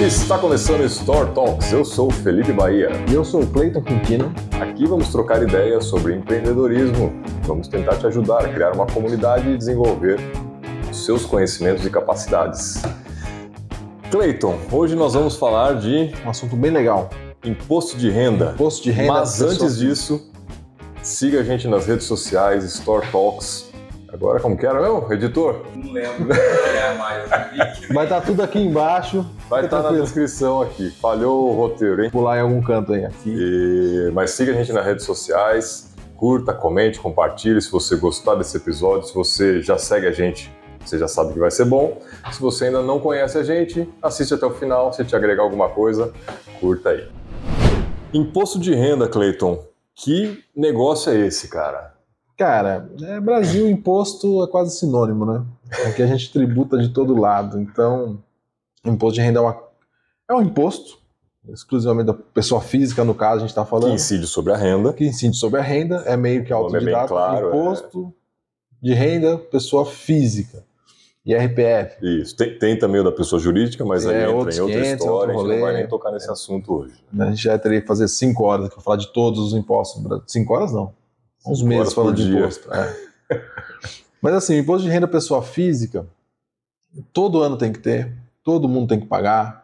Está começando o Store Talks. Eu sou o Felipe Bahia. E eu sou o Cleiton Quintino. Aqui vamos trocar ideias sobre empreendedorismo. Vamos tentar te ajudar a criar uma comunidade e desenvolver os seus conhecimentos e capacidades. Cleiton, hoje nós vamos falar de Um assunto bem legal. imposto de renda. Imposto de renda. Mas antes pessoas. disso, siga a gente nas redes sociais, Store Talks. Agora, como que era mesmo, editor? Não lembro é. Vai estar tudo aqui embaixo. Vai estar na tranquilo. descrição aqui. Falhou o roteiro, hein? Pular em algum canto aí. Aqui. E- Mas siga a gente nas redes sociais, curta, comente, compartilhe se você gostar desse episódio. Se você já segue a gente, você já sabe que vai ser bom. Se você ainda não conhece a gente, assiste até o final. Se te agregar alguma coisa, curta aí. Imposto de renda, Cleiton. Que negócio é esse, cara? Cara, é, Brasil, imposto é quase sinônimo, né? Aqui a gente tributa de todo lado. Então, imposto de renda é, uma- é um imposto, exclusivamente da pessoa física, no caso, a gente está Que falando. incide sobre a renda. que incide sobre a renda, é meio que O é autodidata, claro, imposto de renda, pessoa física. E RPF. Isso. Tem, tem também o da pessoa jurídica, mas aí É, entra outros em outra 500, história. A gente não vai nem tocar nesse assunto hoje. A gente já teria que fazer cinco horas aqui para falar de todos os impostos. Cinco horas não. Uns Cinco meses falando de imposto. é. Mas assim, o imposto de renda pessoa física, todo ano tem que ter, todo mundo tem que pagar.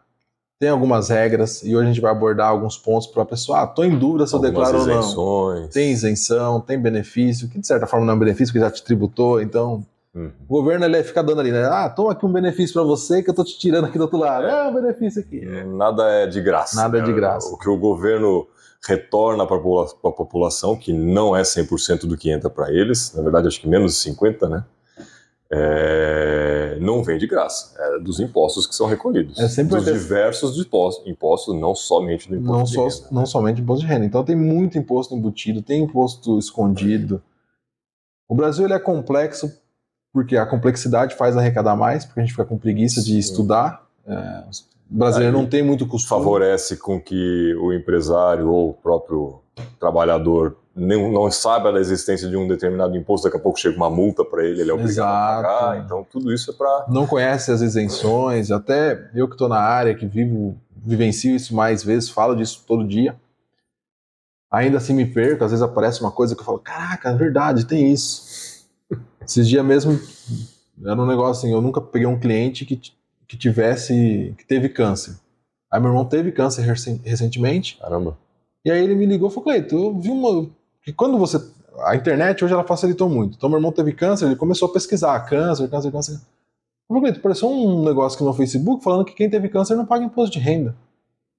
Tem algumas regras e hoje a gente vai abordar alguns pontos para a pessoa. Ah, tô em dúvida se eu declaro ou não. isenções. Tem isenção, tem benefício, que de certa forma não é um benefício, porque já te tributou, então Uhum. o governo ele fica dando ali, né? Ah, toma aqui um benefício para você que eu tô te tirando aqui do outro lado. É. Um benefício aqui. Nada é de graça. Nada é de graça. O que o governo retorna para a população, que não é 100% do que entra para eles, na verdade acho que menos de 50%, né? É, não vem de graça, é dos impostos que são recolhidos. É sempre dos ter- diversos impostos, impostos, não somente do imposto Não, de só, renda. não somente imposto de renda. Então tem muito imposto embutido, tem imposto escondido. O Brasil ele é complexo porque a complexidade faz arrecadar mais, porque a gente fica com preguiça de Sim. estudar. É, o brasileiro Aí não tem muito costume. Favorece com que o empresário ou o próprio trabalhador não, não saiba da existência de um determinado imposto, daqui a pouco chega uma multa para ele, ele é obrigado a Exato. pagar. Então tudo isso é para Não conhece as isenções. Até eu que estou na área, que vivo, vivencio isso mais vezes, falo disso todo dia. Ainda assim me perco, às vezes aparece uma coisa que eu falo, caraca, é verdade, tem isso. Esses dias mesmo era um negócio assim, eu nunca peguei um cliente que, que tivesse, que teve câncer. Aí meu irmão teve câncer recen- recentemente, caramba. e aí ele me ligou e falou, Cleito, eu vi uma. Que quando você. A internet hoje ela facilitou muito. Então meu irmão teve câncer, ele começou a pesquisar câncer, câncer, câncer. Eu falei, Cleito, apareceu um negócio aqui no Facebook falando que quem teve câncer não paga imposto de renda.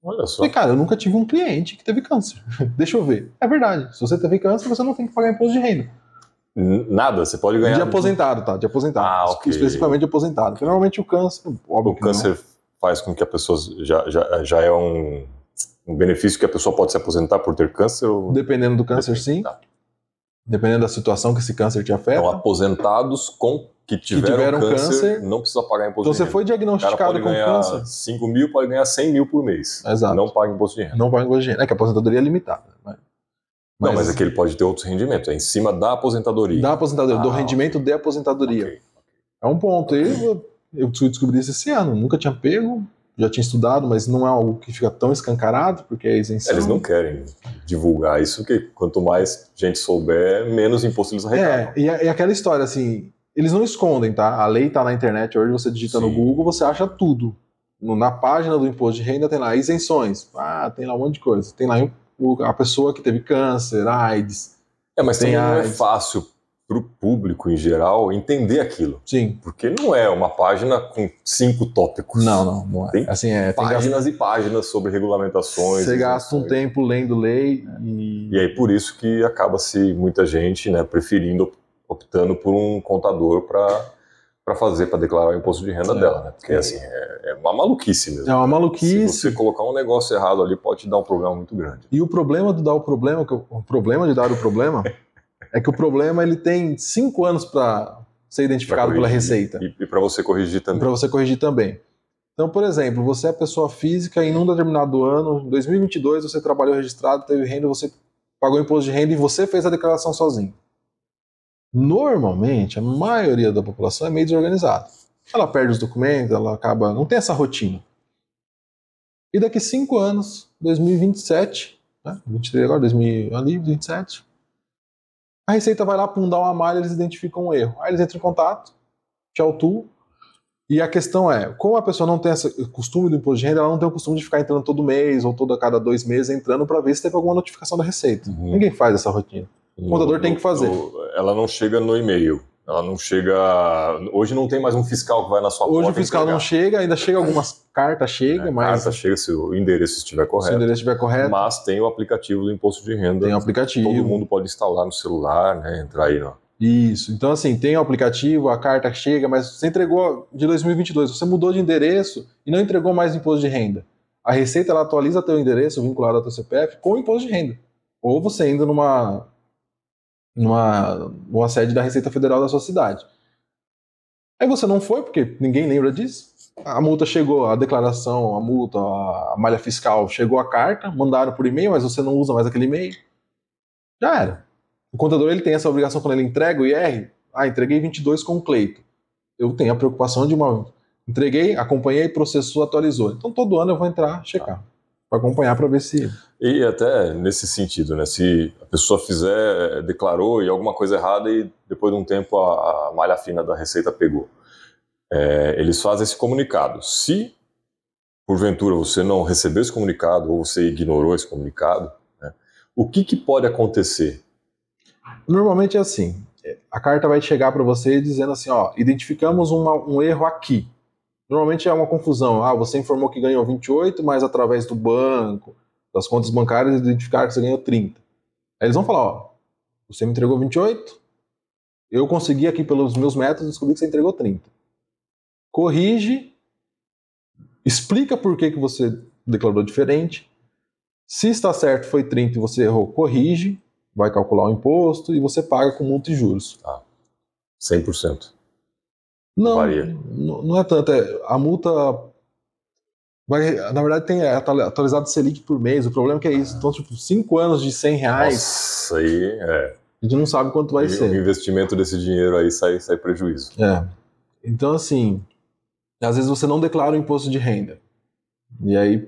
Olha só. falei, cara, eu nunca tive um cliente que teve câncer. Deixa eu ver. É verdade. Se você teve câncer, você não tem que pagar imposto de renda. Nada, você pode ganhar. De aposentado, tá? De aposentado. Ah, ok. Especificamente de aposentado. Porque normalmente o câncer. Óbvio O que não. câncer faz com que a pessoa já, já, já é um, um benefício que a pessoa pode se aposentar por ter câncer? Ou... Dependendo do câncer, Depende, sim. tá. Dependendo da situação que esse câncer te afeta. Então, aposentados com que tiveram, tiveram câncer, câncer, não precisa pagar imposto Então de você renda. foi O cara diagnosticado com câncer. 5 mil, pode ganhar 100 mil por mês. Exato. Não paga imposto de renda. Não paga imposto de renda. É que a aposentadoria é limitada. Mas, Não, mas é que ele pode ter outros rendimentos. É em cima da aposentadoria. Da aposentadoria, do Ah, rendimento de aposentadoria. Ok. É um ponto. Eu, eu fui descobrir isso esse ano. Nunca tinha pego, já tinha estudado, mas não é algo que fica tão escancarado, porque é isenção. Eles não querem divulgar isso, porque quanto mais gente souber, menos imposto eles arrecadam. É, e, é- e aquela história assim, eles não escondem, tá? A lei tá na internet hoje, você digita no Sim. Google, você acha tudo. No- na página do imposto de renda tem lá isenções. Ah, tem lá um monte de coisa. Tem lá o- a pessoa que teve câncer, AIDS. É, mas Tem também não é fácil para o público em geral entender aquilo. Sim. Porque não é uma página com cinco tópicos. Não, não, não é. Tem assim, é, tem Páginas e páginas sobre regulamentações. Você gasta um tempo lendo lei e. E aí por isso que acaba-se muita gente né, preferindo, op- optando por um contador para fazer, para declarar o imposto de renda É. dela. Né? Porque assim, é, é uma maluquice mesmo. É uma Se maluquice. você colocar um negócio errado ali, pode te dar um problema muito grande. E o problema de dar o problema, que o problema de dar o problema, é que o problema ele tem cinco anos para ser identificado Pra pela corrigir. Receita. E, e para você corrigir também. para você corrigir também. Então, por exemplo, você é pessoa física e em um determinado ano, em 2022, você trabalhou registrado, teve renda, você pagou imposto de renda e você fez a declaração sozinho. Normalmente, a maioria da população é meio desorganizada. Ela perde os documentos, ela acaba. não tem essa rotina. E daqui cinco anos, 2027, né? 23 agora, 2000, ali, 27, a Receita vai lá, pum, dá uma malha, eles identificam um erro. Aí eles entram em contato, te autuam, e a questão é, como a pessoa não tem esse costume do imposto de renda, ela não tem o costume de ficar entrando todo mês ou toda cada dois meses entrando para ver se teve alguma notificação da Receita. Uhum. Ninguém faz essa rotina. O contador tem que fazer. No- ela não chega no e-mail. Ela não chega. Hoje não tem mais um fiscal que vai na sua Hoje porta. o fiscal não entregar. chega, ainda chega algumas cartas, chega, É, mas carta chega se o endereço estiver se o correto. endereço estiver correto, Mas tem o aplicativo do imposto de renda. tem o aplicativo. Todo mundo pode instalar no celular, né? Entrar aí, ó. Isso. Então, assim, tem o aplicativo, a carta chega, mas você entregou de 2022, você mudou de endereço e não entregou mais imposto de renda. A Receita ela atualiza teu endereço vinculado ao teu CPF com o imposto de renda. Ou você indo numa, numa, numa sede da Receita Federal da sua cidade. Aí você não foi, porque ninguém lembra disso. A multa chegou, a declaração, a multa, a malha fiscal, chegou a carta, mandaram por e-mail, mas você não usa mais aquele e-mail. Já era. O contador ele tem essa obrigação quando ele entrega o IR. Ah, entreguei 22 com o Cleito. Eu tenho a preocupação de uma. Entreguei, acompanhei, processou, atualizou. Então todo ano eu vou entrar, checar. Para acompanhar para ver se. E até nesse sentido, né? Se a pessoa fizer, declarou e alguma coisa errada e depois de um tempo a, a malha fina da Receita pegou. É, eles fazem esse comunicado. Se porventura você não recebeu esse comunicado ou você ignorou esse comunicado, né, o que, que pode acontecer? Normalmente é assim. A carta vai chegar para você dizendo assim: ó, identificamos uma- um erro aqui. Normalmente é uma confusão. Ah, você informou que ganhou 28, mas através do banco, das contas bancárias, identificaram que você ganhou 30. Aí eles vão falar: ó, você me entregou 28, eu consegui aqui pelos meus métodos descobrir que você entregou 30. Corrige, explica por que, que você declarou diferente. Se está certo, foi 30 e você errou, corrige, vai calcular o imposto e você paga com multa e juros. 100%. Não, Varia. não não é tanto. é- a multa na verdade, tem atu- atualizado Selic por mês. O problema é que é isso. Então, tipo, 5 anos de 100 reais, Nossa, aí é. a gente não sabe quanto vai o ser. investimento desse dinheiro aí sai, sai prejuízo. É. Então, assim, às vezes você não declara o imposto de renda. E aí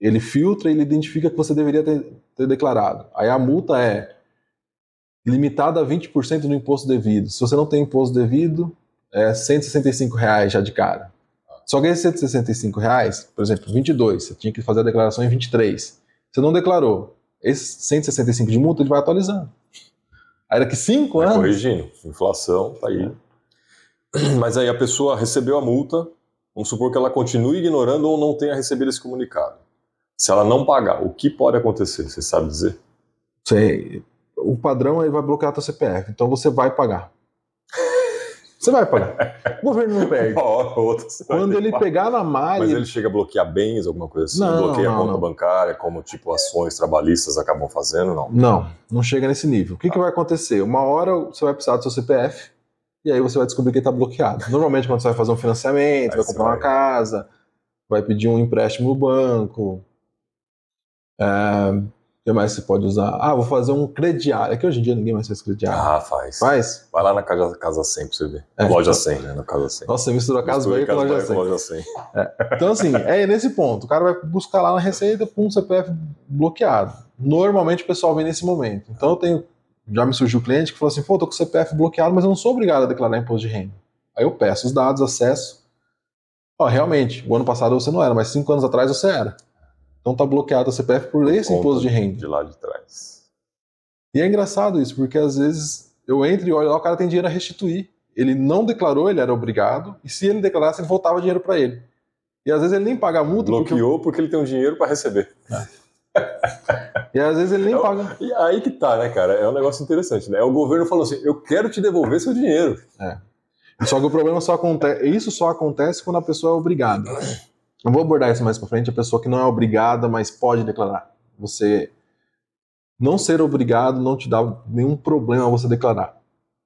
ele filtra e ele identifica que você deveria ter, ter declarado. Aí a multa é limitada a 20% do imposto devido. Se você não tem imposto devido, é 165 reais já de cara. Só que esses 165 reais, por exemplo, 22, você tinha que fazer a declaração em 23. Você não declarou. Esses 165 de multa, ele vai atualizando. Aí daqui 5 Vai anos... corrigindo. Inflação, tá aí. Mas aí a pessoa recebeu a multa, vamos supor que ela continue ignorando ou não tenha recebido esse comunicado. Se ela não pagar, o que pode acontecer? Você sabe dizer? Você, o padrão ele vai bloquear teu CPF, então você vai pagar. Você vai pagar. O governo não perde. Uma outra Quando ele pagar. pegar na malha, Mas ele chega a bloquear bens, alguma coisa assim? Não, bloqueia a não, conta não. bancária, como tipo ações trabalhistas acabam fazendo? Não. não, não chega nesse nível. O que, que vai acontecer? Uma hora você vai precisar do seu CPF e aí você vai descobrir que ele está bloqueado. Normalmente quando você vai fazer um financiamento, Aí vai comprar uma vai. casa, vai pedir um empréstimo no banco. É, que mais você pode usar? Ah, vou fazer um crediário. É que hoje em dia ninguém mais faz crediário. Ah, faz. Faz? Vai lá na Casa, casa 100 pra você ver. É, loja então- 100, né? Na Casa 100. Nossa, você misturou a casa Mistura Bahia com a loja Bahia 100. loja 100. Então, assim, é nesse ponto. O cara vai buscar lá na Receita com um CPF bloqueado. Normalmente o pessoal vem nesse momento. Então, eu tenho. Já me surgiu cliente que falou assim: pô, tô com o CPF bloqueado, mas eu não sou obrigado a declarar imposto de renda. Aí eu peço os dados, acesso. Ó, realmente, o ano passado você não era, mas cinco anos atrás você era. Então tá bloqueado o CPF por esse Conta imposto de renda. De lá de trás. E é engraçado isso, porque às vezes eu entro e olho lá, o cara tem dinheiro a restituir. Ele não declarou, ele era obrigado, e se ele declarasse, ele voltava dinheiro para ele. E às vezes ele nem paga a multa, porque Bloqueou porque ele tem um dinheiro para receber. E às vezes ele nem É paga. E aí que tá, né, cara? É um negócio interessante, né? O governo falou assim: eu quero te devolver seu dinheiro. Só que o problema só acontece. Isso só acontece quando a pessoa é obrigada. Eu vou abordar isso mais pra frente, a pessoa que não é obrigada, mas pode declarar. Você não ser obrigado não te dá nenhum problema você declarar.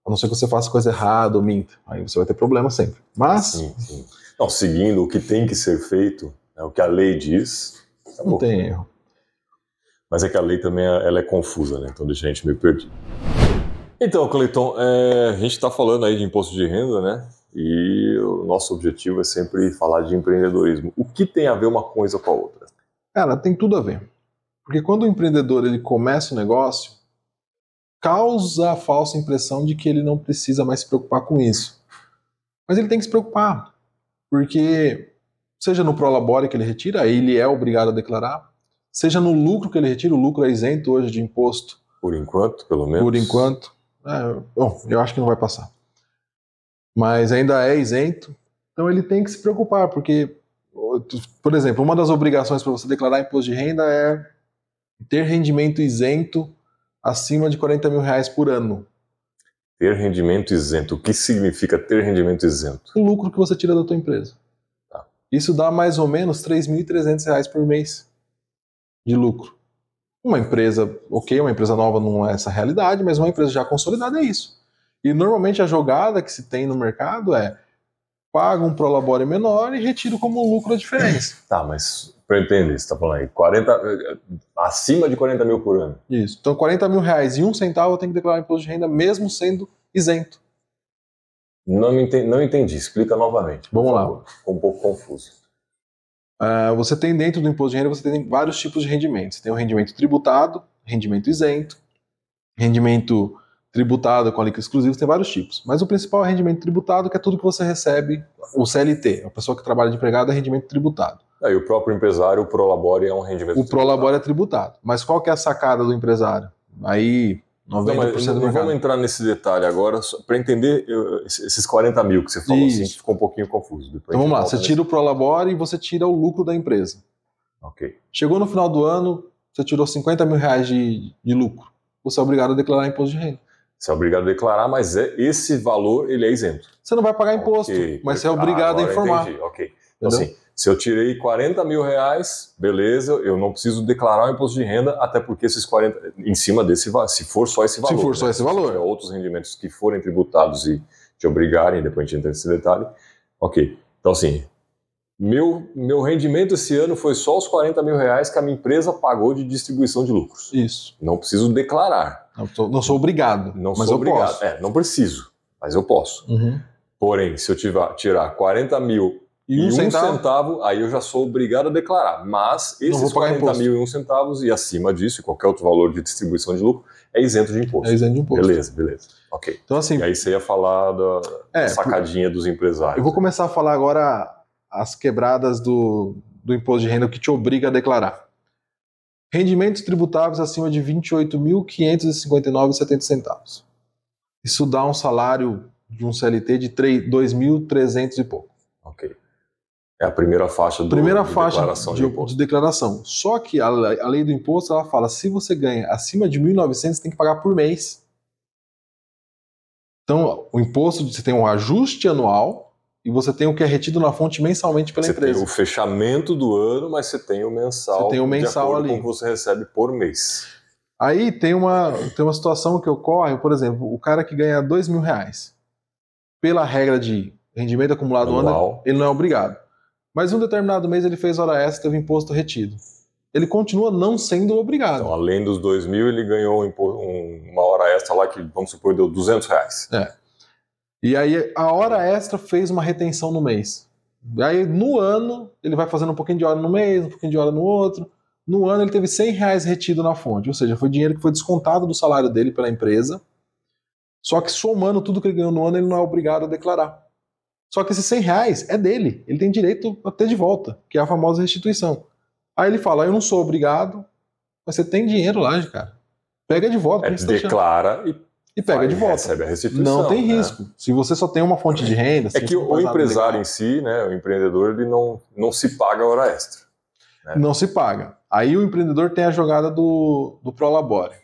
A não ser que você faça coisa errada ou minta. Aí você vai ter problema sempre. Mas Sim, sim. Não, seguindo o que tem que ser feito, né, o que a lei diz, não acabou. tem erro. Mas é que a lei também ela é confusa, né? Então deixa a gente meio perdido. Então, Cleiton, é, a gente está falando aí de imposto de renda, né? E o nosso objetivo é sempre falar de empreendedorismo. O que tem a ver uma coisa com a outra? Cara, tem tudo a ver. Porque quando o empreendedor ele começa o negócio, causa a falsa impressão de que ele não precisa mais se preocupar com isso. Mas ele tem que se preocupar. Porque, seja no Prolabore que ele retira, ele é obrigado a declarar, seja no lucro que ele retira, o lucro é isento hoje de imposto. Por enquanto, pelo menos. Por enquanto. É, bom, eu acho que não vai passar. Mas ainda é isento. Então ele tem que se preocupar, porque, por exemplo, uma das obrigações para você declarar imposto de renda é ter rendimento isento acima de 40 mil reais por ano. Ter rendimento isento. O que significa ter rendimento isento? O lucro que você tira da tua empresa. Tá. Isso dá mais ou menos R$ 3.300 por mês de lucro. Uma empresa, ok, uma empresa nova não é essa realidade, mas uma empresa já consolidada é isso. E normalmente a jogada que se tem no mercado é paga um prolabore menor e retiro como lucro a diferença. Tá, mas para eu entender, você está falando aí, 40, acima de 40 mil por ano. Isso. Então 40 mil reais e um centavo eu tenho que declarar imposto de renda mesmo sendo isento. Não, entendi, não entendi, explica novamente. Vamos lá. Favor. Ficou um pouco confuso. Uh, você tem dentro do imposto de renda, você tem vários tipos de rendimentos. Você tem o rendimento tributado, rendimento isento, rendimento tributado com alíquota exclusiva, tem vários tipos. Mas o principal é rendimento tributado, que é tudo que você recebe, o CLT, a pessoa que trabalha de empregado é rendimento tributado. Aí o próprio empresário, o Prolabore é um rendimento O Prolabore é tributado. Mas qual que é a sacada do empresário? Aí 90% não, mas não vamos entrar nesse detalhe agora, para entender eu, esses 40 mil que você falou, assim, ficou um pouquinho confuso. Depois Então vamos lá, você nesse- tira o Prolabore e você tira o lucro da empresa. Ok. Chegou no final do ano, você tirou 50 mil reais de, de lucro. Você é obrigado a declarar imposto de renda. Você é obrigado a declarar, mas é, esse valor ele é isento. Você não vai pagar imposto, Ok, mas você é obrigado Ah, a informar. Entendi. Ok. Então, assim, se eu tirei 40 mil reais, beleza, eu não preciso declarar o imposto de renda, até porque esses 40, em cima desse, se for só esse valor. for só né? esse valor. Se tiver outros rendimentos que forem tributados e te obrigarem, depois a gente entra nesse detalhe. Ok. Então, assim, meu, meu rendimento esse ano foi só os 40 mil reais que a minha empresa pagou de distribuição de lucros. Isso. Não preciso declarar. Não sou, não sou obrigado, Não mas sou eu obrigado. posso. É, não preciso, mas eu posso. Uhum. Porém, se eu tiver, tirar 40 mil E um centavo, aí eu já sou obrigado a declarar. Mas esses vou pagar 40 imposto. mil e um centavos e acima disso, e qualquer outro valor de distribuição de lucro, é isento de imposto. é isento de imposto. Beleza, beleza. Ok. Então, assim, E aí você ia falar da é, sacadinha dos empresários. eu vou começar a falar agora as quebradas do, do imposto de renda que te obriga a declarar. Rendimentos tributáveis acima de R$ 28.559,70 centavos. Isso dá um salário de um CLT de 2.300 e pouco. Ok. É a primeira faixa do, Primeira de faixa declaração de, de, imposto. de declaração. Só que a, a lei do imposto ela fala se você ganha acima de 1.900 você tem que pagar por mês. Então o imposto você tem um ajuste anual e você tem o que é retido na fonte mensalmente pela Você empresa. tem o fechamento do ano, mas você tem o mensal, Você tem o mensal ali. com o que você recebe por mês. Aí tem uma, tem uma situação que ocorre, por exemplo, o cara que ganha dois mil reais, pela regra de rendimento acumulado no ano, Anual. ele não é obrigado. Mas em um determinado mês ele fez hora extra, teve imposto retido. Ele continua não sendo obrigado. Então, além dos 2 mil, ele ganhou um um- uma hora extra lá que, vamos supor, deu 200 reais. E aí a hora extra fez uma retenção no mês. Aí no ano ele vai fazendo um pouquinho de hora no mês, um pouquinho de hora no outro. No ano ele teve 100 reais retido na fonte, ou seja, foi dinheiro que foi descontado do salário dele pela empresa. Só que somando tudo que ele ganhou no ano, ele não é obrigado a declarar. Só que esses 100 reais é dele, ele tem direito a ter de volta, que é a famosa restituição. Aí ele fala: Eu não sou obrigado, mas você tem dinheiro lá, cara. Pega de volta. É, tá declara e e pega de vai- volta. recebe a restituição. Não tem né? risco. Se você só tem uma fonte de renda. É que o empresário legal, em si, né, o empreendedor, ele não, não se paga hora extra. não se paga. Aí o empreendedor tem a jogada do, do Prolabore.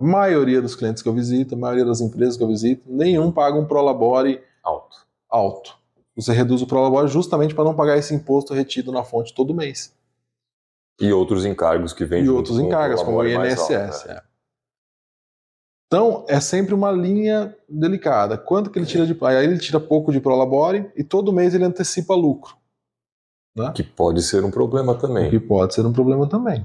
A maioria dos clientes que eu visito, a maioria das empresas que eu visito, nenhum paga um Prolabore Alto. alto. Você reduz o Prolabore justamente para não pagar esse imposto retido na fonte todo mês. E outros encargos que vêm E outros encargos, como o INSS. alto, né? é. Então, é sempre uma linha delicada. Quanto que ele tira de. Aí ele tira pouco de Prolabore e todo mês ele antecipa lucro. Né? Que pode ser um problema também. que pode ser um problema também.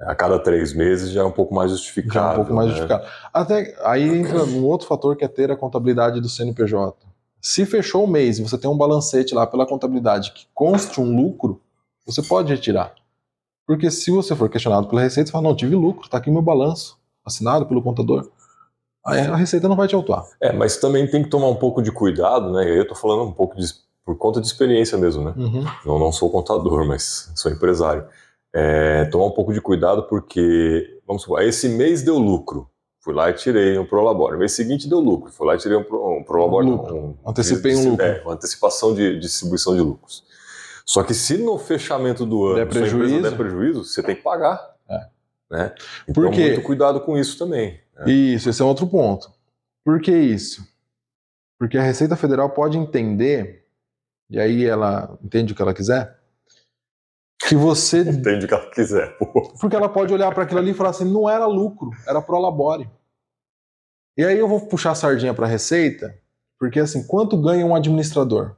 A cada três meses já é um pouco mais justificado. Já é um pouco mais né? justificado. Até aí entra um outro fator que é ter a contabilidade do CNPJ. Se fechou o mês e você tem um balancete lá pela contabilidade que conste um lucro, você pode retirar. Porque se você for questionado pela Receita, você fala, não, tive lucro, tá aqui meu balanço, assinado pelo contador. A Receita não vai te autuar. É, mas também tem que tomar um pouco de cuidado, né? Eu tô falando um pouco de, por conta de experiência mesmo, né? Uhum. Eu não sou contador, mas sou empresário. É, tomar um pouco de cuidado porque, vamos supor, esse mês deu lucro. Fui lá e tirei um Prolabore. No mês seguinte deu lucro. Fui lá e tirei um, pro, um Prolabore. Um. Um, Antecipei um lucro. É, uma antecipação de, de distribuição de lucros. Só que se no fechamento do ano Der prejuízo. der prejuízo, você tem que pagar. É. Né? Então, Por quê? muito cuidado com isso também. né? Isso, esse é outro ponto. Por que isso? Porque a Receita Federal pode entender, e aí ela entende o que ela quiser, que você. Entende o que ela quiser. pô. Porque ela pode olhar para aquilo ali e falar assim: não era lucro, era prolabore. E aí eu vou puxar a sardinha para a Receita, porque assim, quanto ganha um administrador?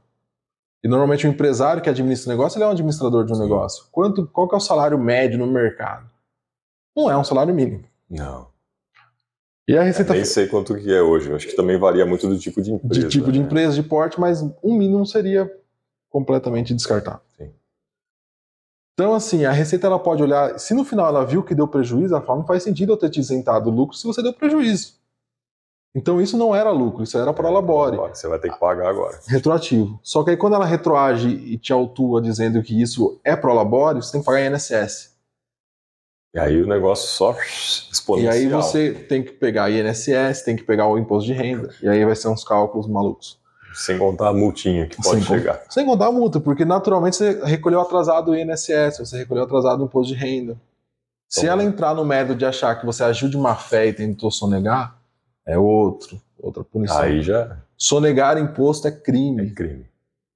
E normalmente o empresário que administra o negócio, ele é um administrador de um negócio. Quanto, qual que é o salário médio no mercado? Não é um salário mínimo. Não. E a Receita nem sei quanto que é hoje. Acho que também varia muito do tipo de empresa. de tipo de né? empresa, de porte, mas um mínimo seria completamente descartável. Sim. Então, assim, a Receita ela pode olhar, se no final ela viu que deu prejuízo, ela fala, não faz sentido eu ter te isentado do lucro se você deu prejuízo. Então isso não era lucro, isso era para labore, Você vai ter que pagar agora. retroativo. Só que aí quando ela retroage e te autua dizendo que isso é pro labore, você tem que pagar INSS. E aí o negócio só E exponencial. aí você tem que pegar INSS, tem que pegar o imposto de renda, e aí vai ser uns cálculos malucos. Sem contar a multinha que pode Sem chegar. Sem contar a multa, porque naturalmente você recolheu atrasado o INSS, você recolheu atrasado o imposto de renda. Se Então- ela entrar no mérito de achar que você agiu de má fé e tentou sonegar, é outro, outra punição. Aí já Sonegar imposto é é crime. crime.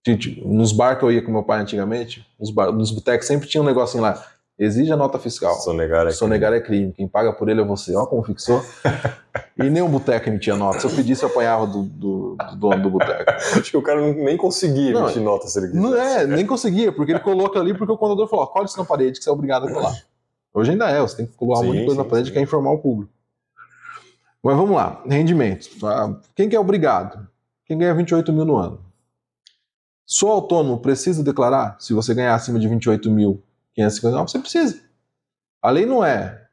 Gente, nos bar que eu ia com meu pai antigamente, nos, bar, nos botecos sempre tinha um negocinho lá, exige a nota fiscal. Sonegar é Sonegar é crime, quem paga por ele é você. Ó como fixou. e nenhum boteco emitia nota. Se eu pedisse, eu apanhava do, do- do dono do boteco. crime. Acho que o cara nem conseguia Não, emitir nota se ele quisesse. Não é, nem conseguia, porque ele coloca ali porque o contador falou, cola isso na parede que você é obrigado a colar. Hoje ainda é, você tem que Sim, muita coisa sim, na parede sim. que é informar o público. Mas vamos lá, rendimento. tá? Quem que é obrigado? Quem ganha 28 mil no ano. Sou autônomo, preciso declarar? Se você ganhar acima de 28.559, você precisa. A lei não é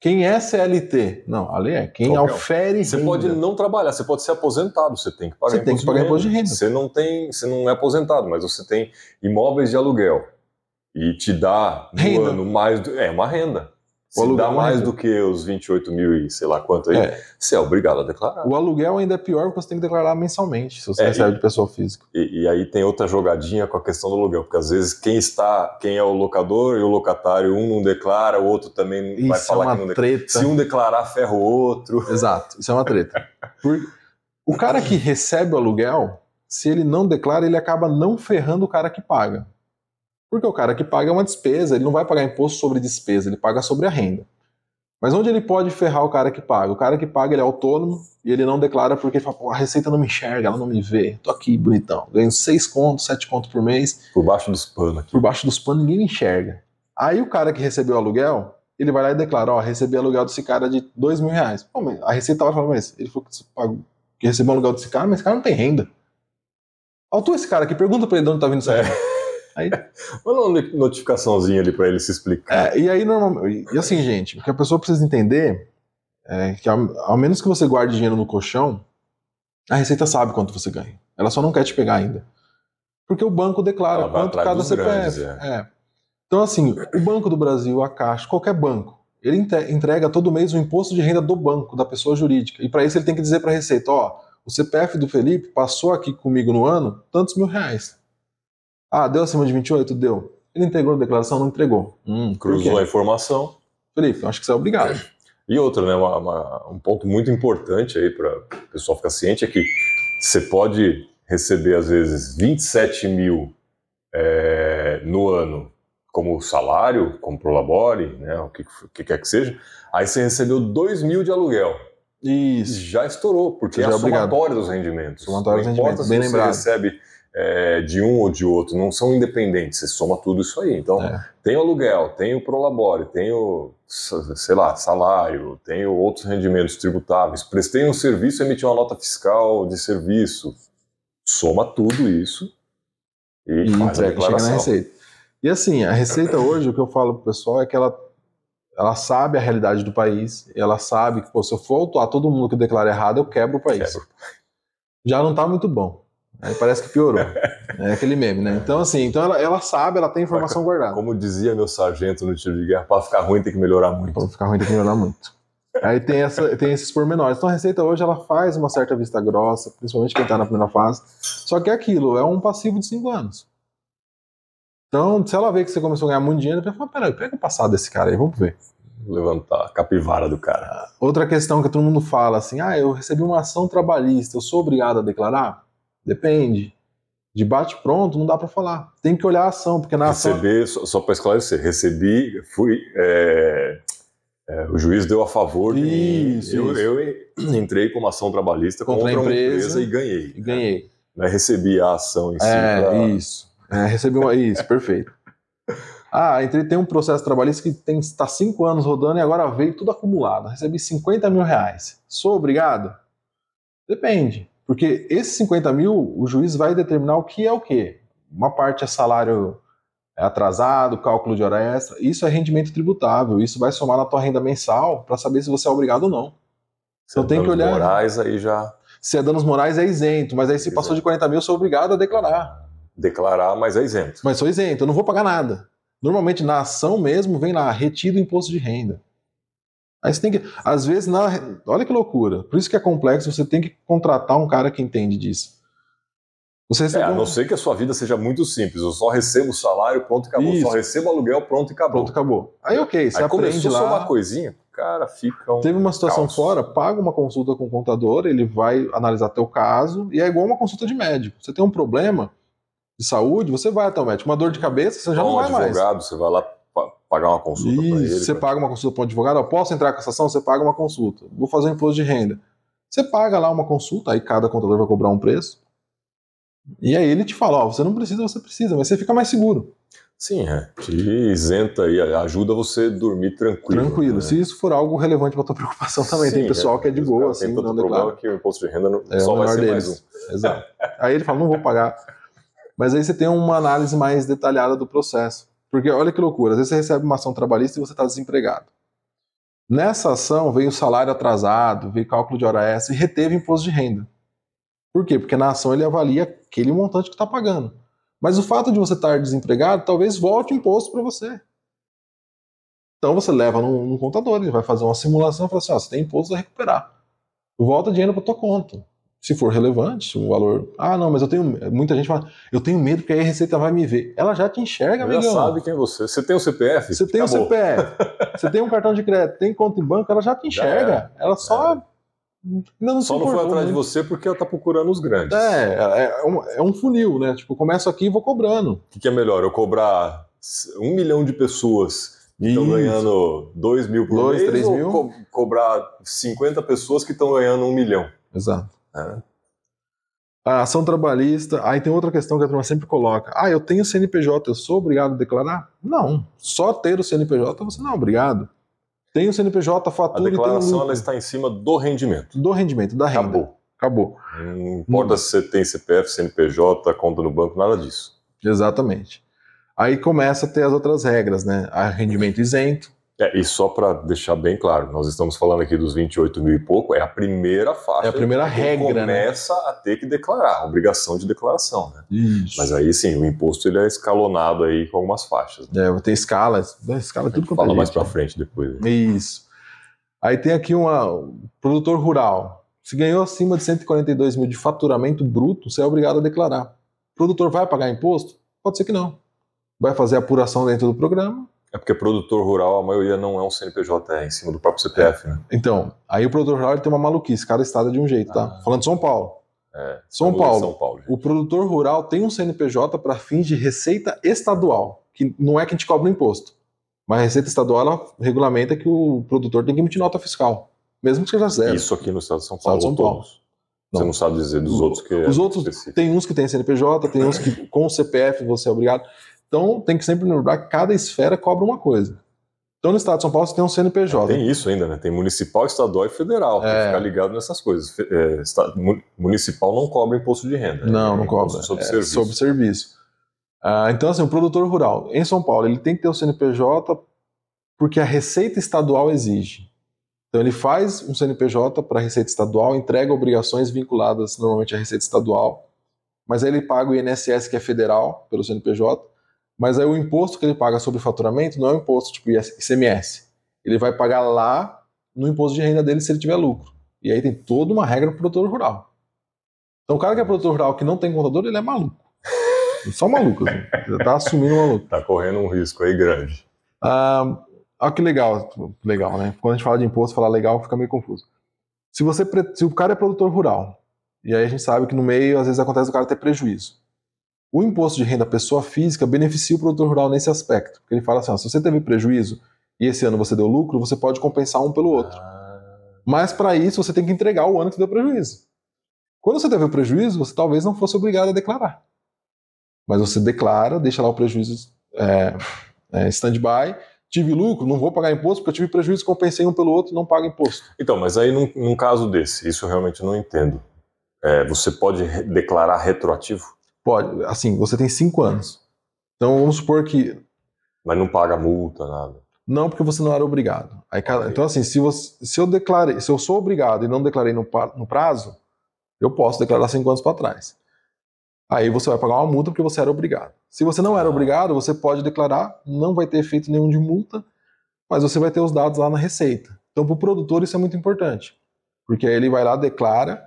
quem é CLT. Não, a lei é quem Qualquer ofere Você renda. pode não trabalhar, você pode ser aposentado, você tem que pagar Você tem que pagar imposto de renda. Você não tem, você não é aposentado, mas você tem imóveis de aluguel e te dá no Renda. ano mais do, é uma renda. O Se aluguel é mais do que os 28 mil e sei lá quanto aí, É. você é obrigado a declarar. O aluguel ainda é pior porque você tem que declarar mensalmente, se você É, recebe e- de pessoa física. E, e aí tem outra jogadinha com a questão do aluguel, porque às vezes quem está, quem é o locador e o locatário, um não declara, o outro também vai Isso é falar uma que não declara. treta. Se um declarar, ferra o outro. Exato, isso é uma treta. Por- O cara que recebe o aluguel, se ele não declara, ele acaba não ferrando o cara que paga. Porque o cara que paga é uma despesa, ele não vai pagar imposto sobre despesa, ele paga sobre a renda. Mas onde ele pode ferrar o cara que paga? O cara que paga ele é autônomo e ele não declara porque ele fala, Pô, a receita não me enxerga, ela não me vê. Tô aqui, bonitão. Ganho 6 contos, 7 contos por mês. Por baixo dos panos aqui. por baixo dos panos ninguém me enxerga. Aí o cara que recebeu o aluguel, ele vai lá e declara, ó, recebi aluguel desse cara de dois mil reais. Pô, mas a Receita vai falar, mas ele falou que, pagou, que recebeu o aluguel desse cara, mas esse cara não tem renda. Autua esse cara aqui, pergunta pra ele de onde tá vindo essa É. renda. Aí, Manda uma notificaçãozinha ali pra ele se explicar. é, e aí, normalmente, e assim, gente, o que a pessoa precisa entender é que ao, ao menos que você guarde dinheiro no colchão, a Receita sabe quanto você ganha. Ela só não quer te pegar ainda. Porque o banco declara quanto cada CPF. grandes, é. Então, assim, o Banco do Brasil, a Caixa, qualquer banco, ele entrega todo mês o imposto de renda do banco, da pessoa jurídica. E para isso ele tem que dizer para a Receita: ó, o CPF do Felipe passou aqui comigo no ano tantos mil reais. Ah, deu acima de 28? Deu. Ele entregou a declaração? Não entregou. Hum, Cruzou a informação. Felipe, acho que você é obrigado. E outra, né, uma- uma- um ponto muito importante aí para o pessoal ficar ciente é que você pode receber, às vezes, 27 mil é, no ano como salário, como prolabore, né, o que, que quer que seja, aí você recebeu 2 mil de aluguel. Isso. Já estourou, porque Você é já a é obrigado. somatória dos rendimentos. Somatória dos rendimentos, se bem você lembrado. recebe é, de um ou de outro, não são independentes, você soma tudo isso aí. Então, É. tem o aluguel, tem o prolabore, tem o, sei lá, salário, tem outros rendimentos tributáveis, prestei um serviço, emiti uma nota fiscal de serviço, soma tudo isso e, e faz a entrega, chega na. Receita. E assim, a Receita hoje, o que eu falo pro pessoal é que ela, ela sabe a realidade do país, ela sabe que, pô, se eu for autuar todo mundo que declara errado, eu quebro o país. Quebra. Já não tá muito bom. Aí parece que piorou. é aquele meme, né? Então, assim, então ela, ela sabe, ela tem informação guardada. Como dizia meu sargento no tiro de guerra, para ficar ruim tem que melhorar muito. Não ficar ruim, tem que melhorar muito. Aí tem, essa, tem esses pormenores. Então a Receita hoje ela faz uma certa vista grossa, principalmente quem está na primeira fase. Só que é aquilo, é um passivo de 5 anos. Então, se ela vê que você começou a ganhar muito dinheiro, ela vai falar, peraí, pega o passado desse cara aí, vamos ver. Levantar a capivara do cara. Outra questão que todo mundo fala assim, ah, eu recebi uma ação trabalhista, eu sou obrigado a declarar? Depende. De bate pronto, não dá para falar. Tem que olhar a ação, porque na ação... Receber, só, só para esclarecer, recebi, fui. é, é, o juiz deu a favor de mim. Isso, Eu, isso. eu entrei com uma ação trabalhista Contra contra, a uma empresa. empresa e ganhei. E ganhei. Não é recebi a ação em si. É, pra- isso. É, recebi uma. Isso, perfeito. Ah, entrei, tem um processo trabalhista que tem está cinco anos rodando e agora veio tudo acumulado. Recebi 50 mil reais. Sou obrigado? Depende. Porque esses 50 mil, o juiz vai determinar o que é o quê. Uma parte é salário atrasado, cálculo de hora extra. Isso é rendimento tributável. Isso vai somar na tua renda mensal para saber se você é obrigado ou não. Então tem que danos olhar. morais aí já Se é danos morais, é isento. Mas aí se passou de 40 mil, eu sou obrigado a declarar. declarar, mas é isento. Mas sou isento, eu não vou pagar nada. Normalmente na ação mesmo vem lá, retido o imposto de renda. Aí você tem que. Às vezes, na, olha que loucura. Por isso que é complexo, você tem que contratar um cara que entende disso. Você É, recebeu a não ser que a sua vida seja muito simples. Eu só recebo o salário, pronto, acabou. Isso. Só recebo aluguel, pronto e acabou. Pronto, acabou. Aí ok, você Aí aprende começou a somar lá. coisinha, cara, fica um. Teve uma situação caos. fora, paga uma consulta com o contador, ele vai analisar teu caso, e é igual uma consulta de médico. Você tem um problema de saúde, você vai até o médico. Uma dor de cabeça, você já não vai mais. advogado, você vai lá pagar uma consulta para ele. Isso, você pra- paga uma consulta para um advogado, eu posso entrar com essa ação? Você paga uma consulta. Vou fazer um imposto de renda. Você paga lá uma consulta, aí cada contador vai cobrar um preço. E aí ele te fala, ó, você não precisa, você precisa, mas você fica mais seguro, Sim, é. Te isenta e ajuda você a dormir tranquilo. tranquilo. né? Se isso for algo relevante para tua preocupação também, tem Sim, pessoal que é de boa, assim, Tem não declara. problema que o imposto de renda não, É só vai ser deles. mais um. Exato. Aí ele fala, não vou pagar. Mas aí você tem uma análise mais detalhada do processo. Porque olha que loucura, às vezes você recebe uma ação trabalhista e você está desempregado. Nessa ação veio o salário atrasado, veio cálculo de hora extra e reteve imposto de renda. Por quê? Porque na ação ele avalia aquele montante que está pagando. Mas o fato de você estar desempregado talvez volte imposto para você. Então você leva num contador, ele vai fazer uma simulação e fala assim: ó, você tem imposto a recuperar. Volta dinheiro para tua conta. Se for relevante, o valor. Ah, não, mas eu tenho. Muita gente fala, eu tenho medo porque aí a Receita vai me ver. Ela já te enxerga, Já amigão. sabe quem é você. Você tem o CPF? Você tem o. CPF, você tem um cartão de crédito, tem conta em banco, ela já te Já enxerga. Ela só. Ainda não Só não foi atrás de muito. você porque ela tá procurando os grandes. É, é, um, é um funil, né? Tipo, começo aqui e vou cobrando. O que, que é melhor? Eu cobrar um milhão de pessoas que estão ganhando 2 mil por Dois, mês três ou mil? co- cobrar 50 pessoas que estão ganhando um milhão? Exato. É. A ação trabalhista, aí tem outra questão que a turma sempre coloca. Ah, eu tenho CNPJ, eu sou obrigado a declarar? Não. Só ter o CNPJ você não é obrigado. Tem o CNPJ, A fatura o declaração ela está em cima do rendimento. do rendimento, da renda. Acabou. Acabou. Não importa se você tem CPF, CNPJ, conta no banco, nada disso. Exatamente. Aí começa a ter as outras regras, né? A rendimento isento. É, e só para deixar bem claro, nós estamos falando aqui dos 28 mil e pouco, é a primeira faixa. É a primeira que regra, né? começa a ter que declarar, a obrigação de declaração, né? Isso. Mas aí sim, o imposto ele é escalonado aí com algumas faixas. Né? É, tem escalas. Escala tudo quanto é Fala mais para frente depois. Isso. Aí tem aqui uma um produtor rural. Se ganhou acima de 142 mil de faturamento bruto, você é obrigado a declarar. O produtor vai pagar imposto? Pode ser que não. Vai fazer apuração dentro do programa. É porque produtor rural, a maioria não é um CNPJ, é em cima do próprio CPF, né? Então, aí o produtor rural tem uma maluquice, cada estado é de um jeito, tá? Ah. Falando de São Paulo. É, São Paulo. São Paulo. O produtor rural tem um CNPJ para fins de receita estadual, que não é que a gente cobra imposto. Mas a receita estadual ela regulamenta que o produtor tem que emitir nota fiscal, mesmo que seja zero. Isso aqui no estado de São Estado Paulo. de São Paulo. todos. Você Não. não sabe dizer dos outros que é Os outros, específico. tem uns que tem CNPJ, tem uns que com o CPF você é obrigado. Então tem que sempre lembrar que cada esfera cobra uma coisa. Então no estado de São Paulo você tem um CNPJ. Tem isso ainda, né? Tem municipal, estadual e federal. Tem que É. ficar ligado nessas coisas. É, municipal não cobra imposto de renda. Não, é não imposto cobra. Sobre É serviço. sobre serviço. Ah, então, assim, o produtor rural em São Paulo ele tem que ter o CNPJ porque a Receita Estadual exige. Então, ele faz um CNPJ para a Receita Estadual, entrega obrigações vinculadas normalmente à Receita Estadual, mas aí ele paga o INSS, que é federal, pelo CNPJ, mas aí o imposto que ele paga sobre faturamento não é um imposto tipo ICMS. Ele vai pagar lá no imposto de renda dele se ele tiver lucro. E aí tem toda uma regra para o produtor rural. Então, o cara que é produtor rural que não tem contador, ele é maluco. Só maluco, assim. Já tá assumindo maluco. Tá correndo um risco aí grande. Ah, olha que legal, legal, né? Quando a gente fala de imposto, falar legal fica meio confuso. Se você, se o cara é produtor rural, e aí a gente sabe que no meio às vezes acontece o cara ter prejuízo. O imposto de renda pessoa física beneficia o produtor rural nesse aspecto, porque ele fala assim, ó, se você teve prejuízo e esse ano você deu lucro, você pode compensar um pelo outro. Mas para isso você tem que entregar o ano que deu prejuízo. Quando você teve o prejuízo, você talvez não fosse obrigado a declarar. Mas você declara, deixa lá o prejuízo é, é, stand-by. Tive lucro, não vou pagar imposto porque eu tive prejuízo, compensei um pelo outro, não paga imposto. Então, mas aí num, num caso desse, isso eu realmente não entendo. É, você pode declarar retroativo, Pode, assim, você tem cinco anos. Então vamos supor que mas não paga multa, nada. não, porque você não era obrigado. Aí, cada-. Então, assim, se, você, se eu declarei, se eu sou obrigado e não declarei no, no prazo, eu posso declarar cinco anos para trás. Aí você vai pagar uma multa porque você era obrigado. Se você não era Ah. obrigado, você pode declarar, não vai ter efeito nenhum de multa, mas você vai ter os dados lá na receita. Então, para o produtor, isso é muito importante, porque aí ele vai lá, declara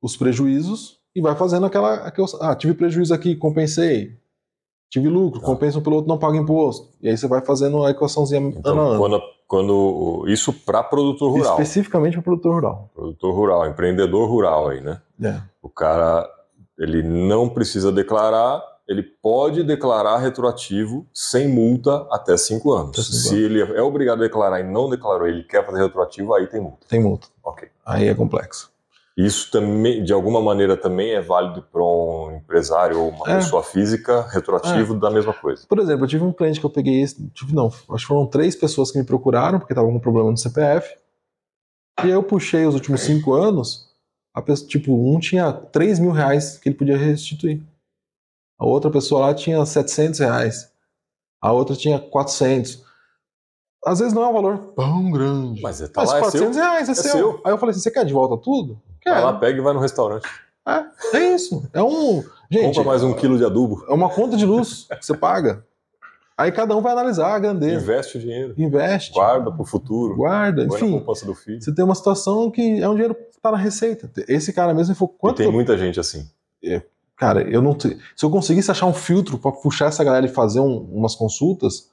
os prejuízos e vai fazendo aquela. aquela ah, tive prejuízo aqui, compensei. Tive lucro, Tá. compensa um pelo outro, não paga imposto. E aí você vai fazendo a equaçãozinha Então, ano. quando, quando isso para produtor rural, Especificamente para produtor rural. produtor rural, empreendedor rural aí, né? É. O cara ele não precisa declarar, ele pode declarar retroativo sem multa até cinco anos. Cinco Se ele é obrigado a declarar e não declarou, ele quer fazer retroativo, aí tem multa. Tem multa. Ok. Aí é complexo. Isso também, de alguma maneira, também é válido para um empresário ou uma É. pessoa física, retroativo da mesma coisa. Por exemplo, eu tive um cliente que eu peguei. Tive, não, acho que foram três pessoas que me procuraram porque estavam com problema no CPF. E aí eu puxei os últimos cinco anos. A pessoa, tipo, um tinha 3 mil reais que ele podia restituir. A outra pessoa lá tinha 700 reais. A outra tinha 400. Às vezes não é um valor tão grande. Mas é, tá Mas lá, é 400 seu. reais é, É seu. seu. Aí eu falei assim: você quer de volta tudo? Vai lá, pega e vai no restaurante. É, é isso. É um. Gente, Compra mais um quilo de adubo. é uma conta de luz que você paga. Aí cada um vai analisar a grandeza. Investe o dinheiro. Investe. Guarda para o futuro. Guarda. Enfim, poupança do filho. você tem uma situação que é um dinheiro que tá na receita. Esse cara mesmo falou: E quanto. tem muita gente assim. Cara, eu não. te- Se eu conseguisse achar um filtro pra puxar essa galera e fazer um- umas consultas,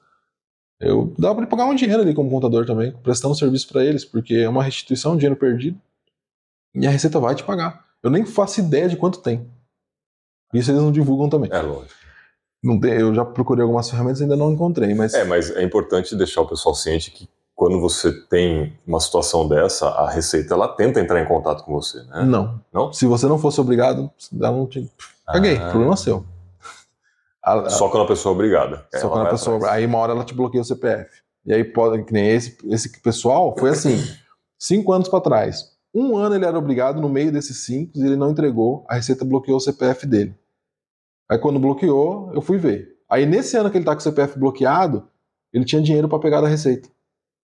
eu dava pra ele pagar um dinheiro ali como contador também, prestando serviço pra eles, porque é uma restituição, um dinheiro perdido. E a receita vai te pagar. Eu nem faço ideia de quanto tem. Isso eles não divulgam também. É lógico. Não tem, eu já procurei algumas ferramentas e ainda não encontrei, mas. É, mas é importante deixar o pessoal ciente que quando você tem uma situação dessa, a Receita ela tenta entrar em contato com você, né? Não. Não? Se você não fosse obrigado, ela não te. Caguei, Ah. problema seu. A- a- Só quando a pessoa é obrigada. só Ela quando a pessoa. atrás. Aí uma hora ela te bloqueia o CPF. E aí pode, que nem esse, esse pessoal, foi assim: cinco anos pra trás. Um ano ele era obrigado, no meio desses cinco, e ele não entregou, a Receita bloqueou o CPF dele. Aí quando bloqueou, eu fui ver. Aí nesse ano que ele tá com o CPF bloqueado, ele tinha dinheiro pra pegar da Receita.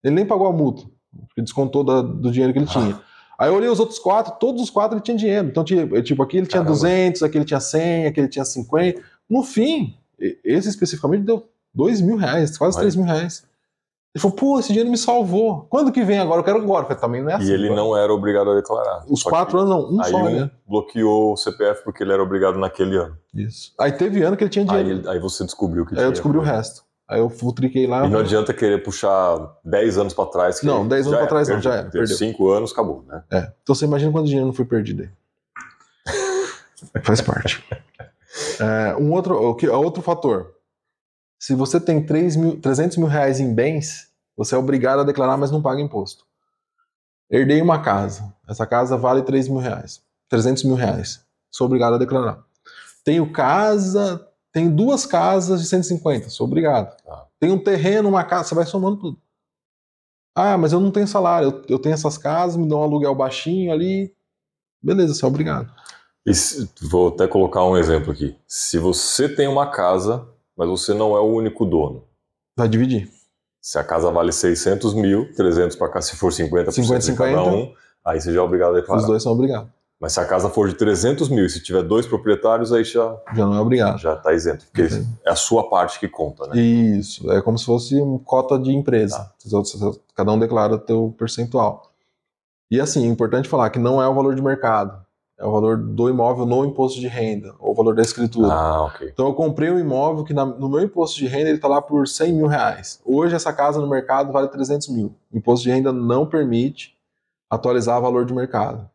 Ele nem pagou a multa, porque descontou da- do dinheiro que ele tinha. Aí eu olhei os outros quatro, todos os quatro ele tinha dinheiro. Então, tipo, aqui ele tinha Caramba. 200, aqui ele tinha 100, aqui ele tinha 50. No fim, esse especificamente deu 2 mil reais, quase Olha. 3 mil reais. Ele falou, pô, esse dinheiro me salvou. Quando que vem agora? Eu quero agora. Eu falei, também não é assim. E ele agora. não era obrigado a declarar. Os quatro anos não, um Aí só, um né? bloqueou o CPF porque ele era obrigado naquele ano. Isso. Aí teve ano que ele tinha Aí, dinheiro. ele- aí você descobriu que Aí, eu descobri o resto. Aí eu futriquei lá. E não adianta querer puxar 10 anos pra trás. Que Não, 10 anos era, trás não, já era, perdeu. 5 anos, acabou, né? É. Então você imagina quanto dinheiro não foi perdido aí. Faz parte. É, um outro, outro fator. Se você tem 3 mil, 300 mil reais em bens, você é obrigado a declarar, mas não paga imposto. Herdei uma casa. Essa casa vale 3 mil reais. 300 mil reais. Sou obrigado a declarar. Tenho casa, tenho duas casas de 150, sou obrigado. Ah. Tenho um terreno, uma casa, você vai somando tudo. Ah, mas eu não tenho salário, eu, eu tenho essas casas, me dão um aluguel baixinho ali. Beleza, você é obrigado. Se- vou até colocar um exemplo aqui. Se você tem uma casa, mas você não é o único dono. Vai dividir. Se a casa vale 600 mil, 300 para cá, se for 50%, 50, de cada um, aí você já é obrigado a declarar. Os dois são obrigados. Mas se a casa for de 300 mil e se tiver dois proprietários, aí já, Já não é obrigado. já tá isento. Porque Entendi. é a sua parte que conta, né? Isso, é como se fosse uma cota de empresa. Tá. Cada um declara o teu percentual. E assim, é importante falar que não é o valor de mercado. É o valor do imóvel no imposto de renda, ou o valor da escritura. Ah, ok. Então eu comprei um imóvel que na- no meu imposto de renda ele está lá por 100 mil reais. Hoje essa casa no mercado vale 300 mil. O imposto de renda não permite atualizar o valor de mercado.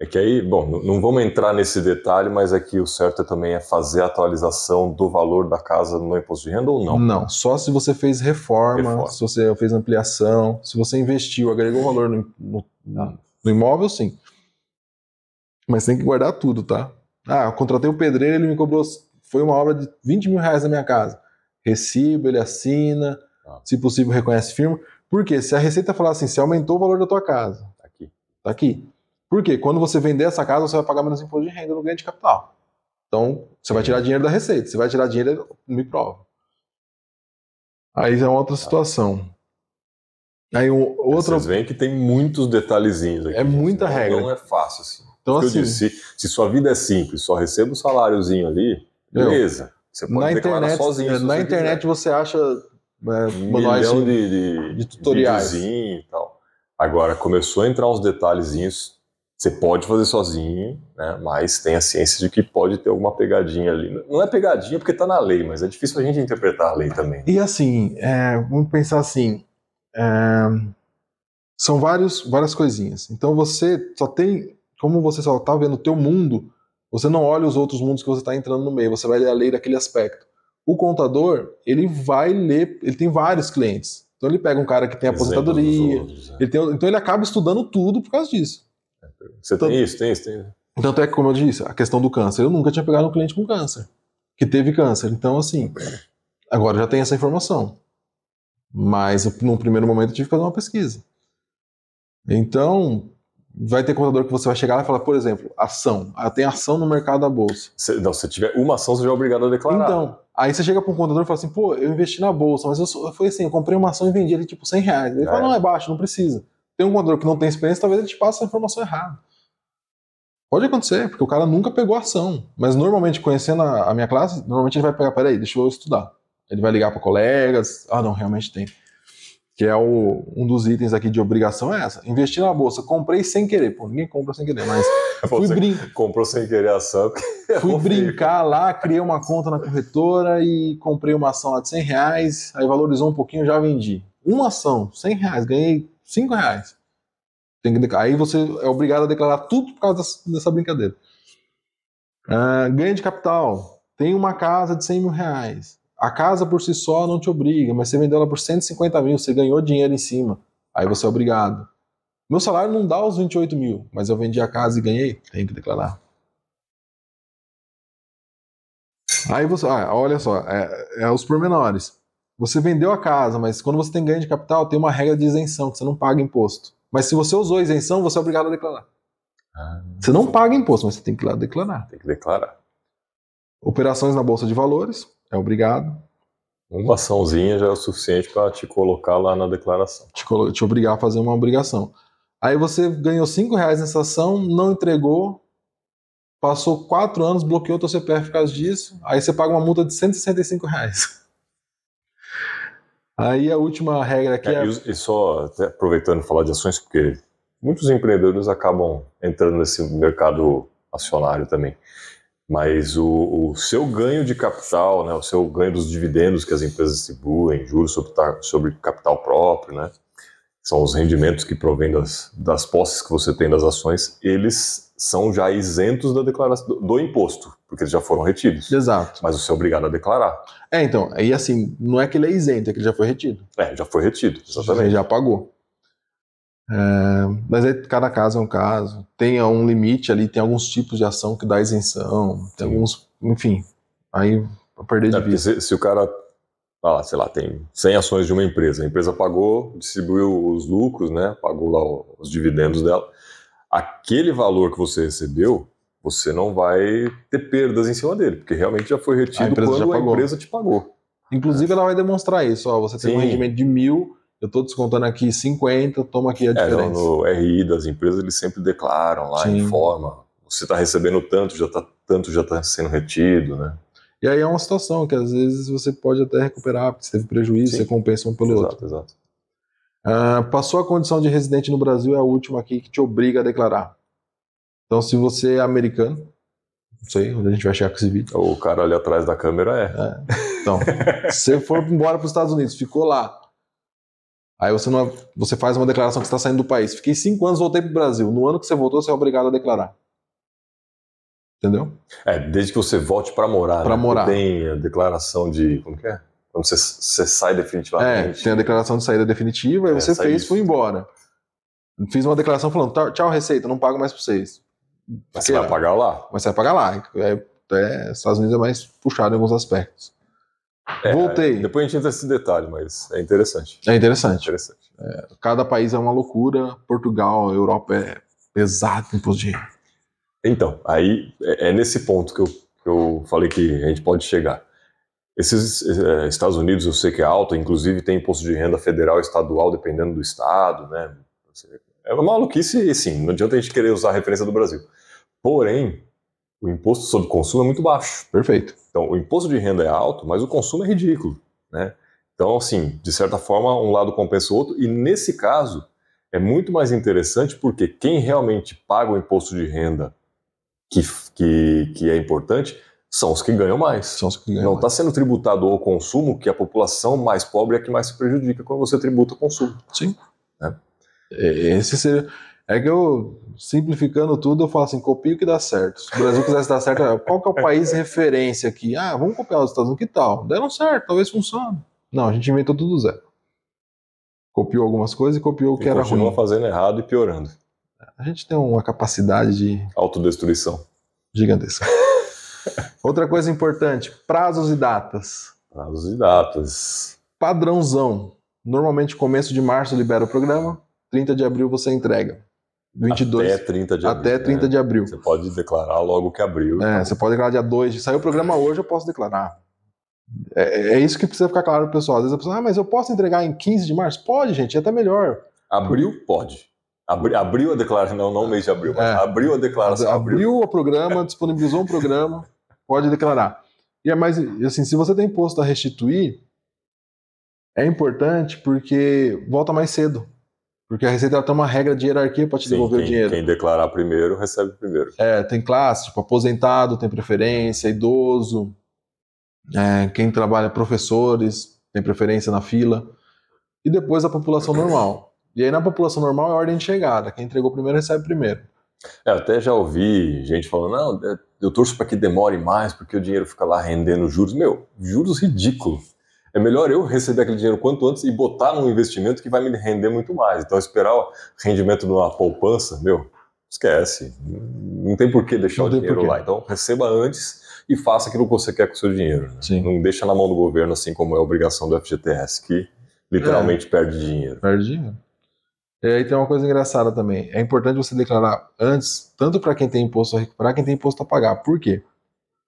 É que aí, bom, não vamos entrar nesse detalhe, mas aqui o certo é também é fazer a atualização do valor da casa no imposto de renda ou não? Não, só se você fez reforma, Reforma. se você fez ampliação, se você investiu, agregou valor no, no- no imóvel, sim. Mas tem que guardar tudo, tá? Ah, eu contratei o pedreiro, ele me cobrou. Foi uma obra de 20 mil reais na minha casa. Recibo, ele assina, Ah. se possível, reconhece firma. Por quê? Se a Receita falar assim, se aumentou o valor da tua casa, Tá Aqui. tá aqui. Por quê? Quando você vender essa casa, você vai pagar menos imposto de renda no ganho de capital. Então, você vai tirar dinheiro da Receita. Se vai tirar dinheiro, me prova. Aí é uma outra situação. Aí um, outra. Vocês veem que tem muitos detalhezinhos aqui. É muita Não- regra. Não é fácil assim. Então, assim, disse, se, se sua vida é simples, só receba o saláriozinho ali, beleza. Você pode na internet, sozinho. é, na você internet você acha é, quiser. Um manuais de- de, de, tutoriais. e tal. Agora, começou a entrar uns detalhezinhos, você pode fazer sozinho, né? mas tenha ciência de que pode ter alguma pegadinha ali. Não é pegadinha porque está na lei, mas é difícil a gente interpretar a lei também. E assim, é, vamos pensar assim, é, são vários, várias coisinhas. Então você só tem, como você só está vendo o teu mundo, você não olha os outros mundos que você está entrando no meio, você vai ler a lei daquele aspecto. O contador, ele vai ler, ele tem vários clientes. Então ele pega um cara que tem aposentadoria, outros, né? ele tem- então ele acaba estudando tudo por causa disso. Você tem isso, tem isso, tem isso. Tanto é que, como eu disse, a questão do câncer. Eu nunca tinha pegado um cliente com câncer, que teve câncer. Então, assim, agora já tem essa informação. Mas, num primeiro momento, eu tive que fazer uma pesquisa. Então, vai ter contador que você vai chegar lá e falar, por exemplo, ação. Ah, tem ação no mercado da bolsa. Se, não, se tiver uma ação, você já é obrigado a declarar. Então, aí você chega para um contador e fala assim, pô, eu investi na bolsa, mas eu foi assim, eu comprei uma ação e vendi ali tipo 100 reais. Ele Já fala, não, é baixo, não precisa. Tem um contador que não tem experiência, talvez ele te passe a informação errada. Pode acontecer, porque o cara nunca pegou a ação. Mas normalmente, conhecendo a, a minha classe, normalmente ele vai pegar, peraí, deixa eu estudar. Ele vai ligar para colegas, ah não, realmente tem. Que é o, um dos itens aqui de obrigação é essa. Investir na bolsa, comprei sem querer. Pô, ninguém compra sem querer, mas fui, Você brin comprou sem querer a ação. fui errou feio. brincar lá, criei uma conta na corretora e comprei uma ação lá de 100 reais, aí valorizou um pouquinho, já vendi. Uma ação, 100 reais, ganhei 5 reais. Tem que. Aí você é obrigado a declarar tudo por causa dessa, dessa brincadeira. Ah, ganho de capital. Tem uma casa de 100 mil reais. A casa por si só não te obriga, mas você vendeu ela por 150 mil, você ganhou dinheiro em cima. Aí você é obrigado. Meu salário não dá os 28 mil, mas eu vendi a casa e ganhei, tem que declarar. Aí você, ah, olha só, é, é os pormenores. Você vendeu a casa, mas quando você tem ganho de capital, tem uma regra de isenção, que você não paga imposto. Mas se você usou a isenção, você é obrigado a declarar. Ah, Você não paga imposto, mas você tem que ir lá declarar. tem que declarar. Operações na Bolsa de Valores, é obrigado. Uma açãozinha já é o suficiente para te colocar lá na declaração. Te, te obrigar a fazer uma obrigação. Aí você ganhou 5 reais nessa ação, não entregou, passou 4 anos, bloqueou teu CPF por causa disso, aí você paga uma multa de 165 reais. Aí a última regra aqui é, É, e, só aproveitando falar de ações, porque muitos empreendedores acabam entrando nesse mercado acionário também. Mas o, o seu ganho de capital, né, o seu ganho dos dividendos que as empresas distribuem, juros sobre, sobre capital próprio, né, são os rendimentos que provêm das, das posses que você tem das ações, eles são já isentos da declaração do, do imposto, porque eles já foram retidos. exato. Mas você é obrigado a declarar. É, então, aí assim, não é que ele é isento, é que ele já foi retido. É, já foi retido, Ele exatamente. já pagou. É, mas aí cada caso é um caso. Tem um limite ali, tem alguns tipos de ação que dá isenção, tem Sim. alguns, enfim, aí perder É, de vista. se, se o cara, ah, sei lá, tem 100 ações de uma empresa, a empresa pagou, distribuiu os lucros, né, pagou lá os dividendos dela, aquele valor que você recebeu, você não vai ter perdas em cima dele, porque realmente já foi A retido já quando a empresa te pagou. Inclusive, ela vai demonstrar isso. Ó, você tem um Sim. rendimento de mil, eu estou descontando aqui 50, toma aqui a É, no, diferença. no RI das empresas eles sempre declaram lá, Sim. informa, você está recebendo tanto, já tá, tanto já está sendo retido, né? E aí é uma situação que às vezes você pode até recuperar, porque você teve prejuízo, Sim. você compensa um pelo outro. Exato, exato. Ah, passou a condição de residente no Brasil, é a última aqui que te obriga a declarar. Então, se você é americano, não sei onde a gente vai chegar com esse vídeo. O cara ali atrás da câmera é. Então, se você for embora para os Estados Unidos, ficou lá. Aí você, não, você faz uma declaração que você está saindo do país. Fiquei cinco anos, voltei para o Brasil. No ano que você voltou, você é obrigado a declarar. Entendeu? É, desde que você volte para morar. Pra né? morar. Tem a declaração de. Como que é? Quando você, você sai É, definitivamente. tem a declaração de saída definitiva, aí É, você fez, isso. foi embora. Fiz uma declaração falando, "Tá, tchau, Receita, não pago mais para vocês. Mas você vai pagar lá. Mas você vai pagar lá. É, é, Estados Unidos é mais puxado em alguns aspectos. É, Voltei. Depois a gente entra nesse detalhe, mas é interessante. É interessante. Interessante. Cada país é uma loucura. Portugal, Europa é pesado em imposto de renda. Então, aí é, é nesse ponto que eu, que eu falei que a gente pode chegar. Esses eh, Estados Unidos eu sei que é alto, inclusive tem imposto de renda federal e estadual, dependendo do estado, né? É uma maluquice, sim, não adianta a gente querer usar a referência do Brasil. Porém, o imposto sobre consumo é muito baixo. Perfeito. Então, o imposto de renda é alto, mas o consumo é ridículo, né? Então, assim, de certa forma, um lado compensa o outro, e nesse caso, é muito mais interessante porque quem realmente paga o imposto de renda que, que, que é importante são os que ganham mais. São os que ganham Não está sendo tributado ao consumo, que a população mais pobre é a que mais se prejudica quando você tributa o consumo. Sim. É. É, Esse seria... É que eu, simplificando tudo, eu falo assim, copia o que dá certo. Se o Brasil quisesse dar certo, qual que é o país referência aqui? Ah, vamos copiar os Estados Unidos, que tal? Deram certo, talvez funcione. Não, a gente inventou tudo do zero. Copiou algumas coisas e copiou o que E era continua ruim. fazendo errado e piorando. A gente tem uma capacidade de Autodestruição. gigantesca. Outra coisa importante, prazos e datas. Prazos e datas. Padrãozão. Normalmente começo de março libera o programa, 30 de abril você entrega. 22 Até 30 de abril. até 30 né? de abril. Você pode declarar logo que abriu. É, você pode declarar dia 2. Saiu o programa hoje, eu posso declarar. É, é isso que precisa ficar claro pro pessoal. Às vezes a pessoa, ah, mas eu posso entregar em 15 de março? Pode, gente, é até melhor. Abril, pode. Abri, abriu a declaração, não, não mês de abril, mas É. abriu a declaração. Abriu o programa, disponibilizou um programa, pode declarar. E é mais, assim, se você tem imposto a restituir, é importante porque volta mais cedo. Porque a Receita tem uma regra de hierarquia para te Sim, devolver quem, o dinheiro. quem declarar primeiro, recebe primeiro. É, tem classe, tipo, aposentado tem preferência, idoso, é, quem trabalha, professores, tem preferência na fila, e depois a população normal. E aí na população normal é ordem de chegada, quem entregou primeiro recebe primeiro. É, até já ouvi gente falando, não, eu torço para que demore mais, porque o dinheiro fica lá rendendo juros. Meu, juros ridículos. É melhor eu receber aquele dinheiro quanto antes e botar num investimento que vai me render muito mais. Então, esperar o rendimento de uma poupança, meu, esquece. Não tem por que deixar o dinheiro lá. Então, receba antes e faça aquilo que você quer com o seu dinheiro. né? Não deixa na mão do governo, assim como é a obrigação do FGTS, que literalmente perde dinheiro. Perde dinheiro. E aí tem uma coisa engraçada também. É importante você declarar antes, tanto para quem tem imposto a recuperar, quem tem imposto a pagar. Por quê?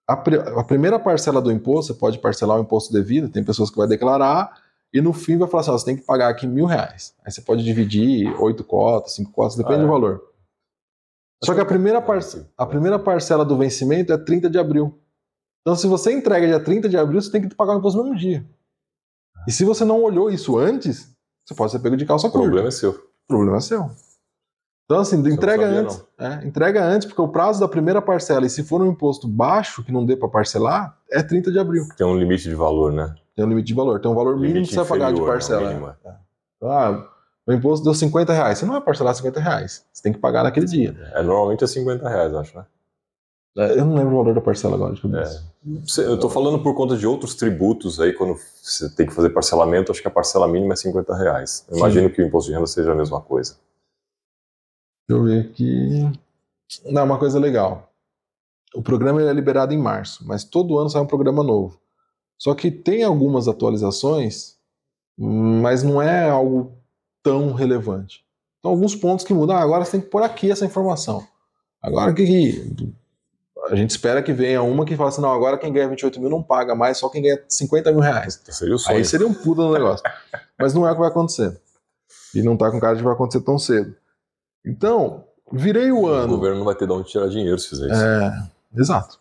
A, a primeira parcela do imposto, você pode parcelar o imposto devido, tem pessoas que vai declarar, e no fim vai falar assim, ó, você tem que pagar aqui mil reais. Aí você pode dividir oito cotas, cinco cotas, depende Ah, é? do valor. Só que a primeira, parce- a primeira parcela do vencimento é 30 de abril. Então, se você entrega dia 30 de abril, você tem que pagar o imposto no mesmo dia. E se você não olhou isso antes, você pode ser pego de calça O curta. problema é seu. O problema é seu. Então, assim, não entrega sabia, antes. É, entrega antes, porque o prazo da primeira parcela, e se for um imposto baixo, que não dê para parcelar, é 30 de abril. Tem um limite de valor, né? Tem um limite de valor. Tem um valor mínimo que você vai pagar de né? parcela. Mínimo, é. Ah, o imposto deu 50 reais. Você não vai parcelar 50 reais. Você tem que pagar naquele dia. É, normalmente é 50 reais, acho, né? É, Eu não lembro o valor da parcela agora de cabeça. Cê- Eu tô falando por conta de outros tributos aí, quando você tem que fazer parcelamento, acho que a parcela mínima é 50 reais. Eu imagino que o imposto de renda seja a mesma coisa. Eu ver aqui. Não, uma coisa legal. O programa é liberado em março, mas todo ano sai um programa novo. Só que tem algumas atualizações, mas não é algo tão relevante. Então, alguns pontos que mudam. Ah, agora você tem que pôr aqui essa informação. Agora que, que a gente espera que venha uma que fala assim: não, agora quem ganha 28 mil não paga mais, só quem ganha 50 mil reais. Seria o sonho. Aí seria um puta no negócio. Mas não é o que vai acontecer. E não tá com cara de que vai acontecer tão cedo. Então, virei o O ano. governo não vai ter de onde tirar dinheiro se fizer isso. É, exato.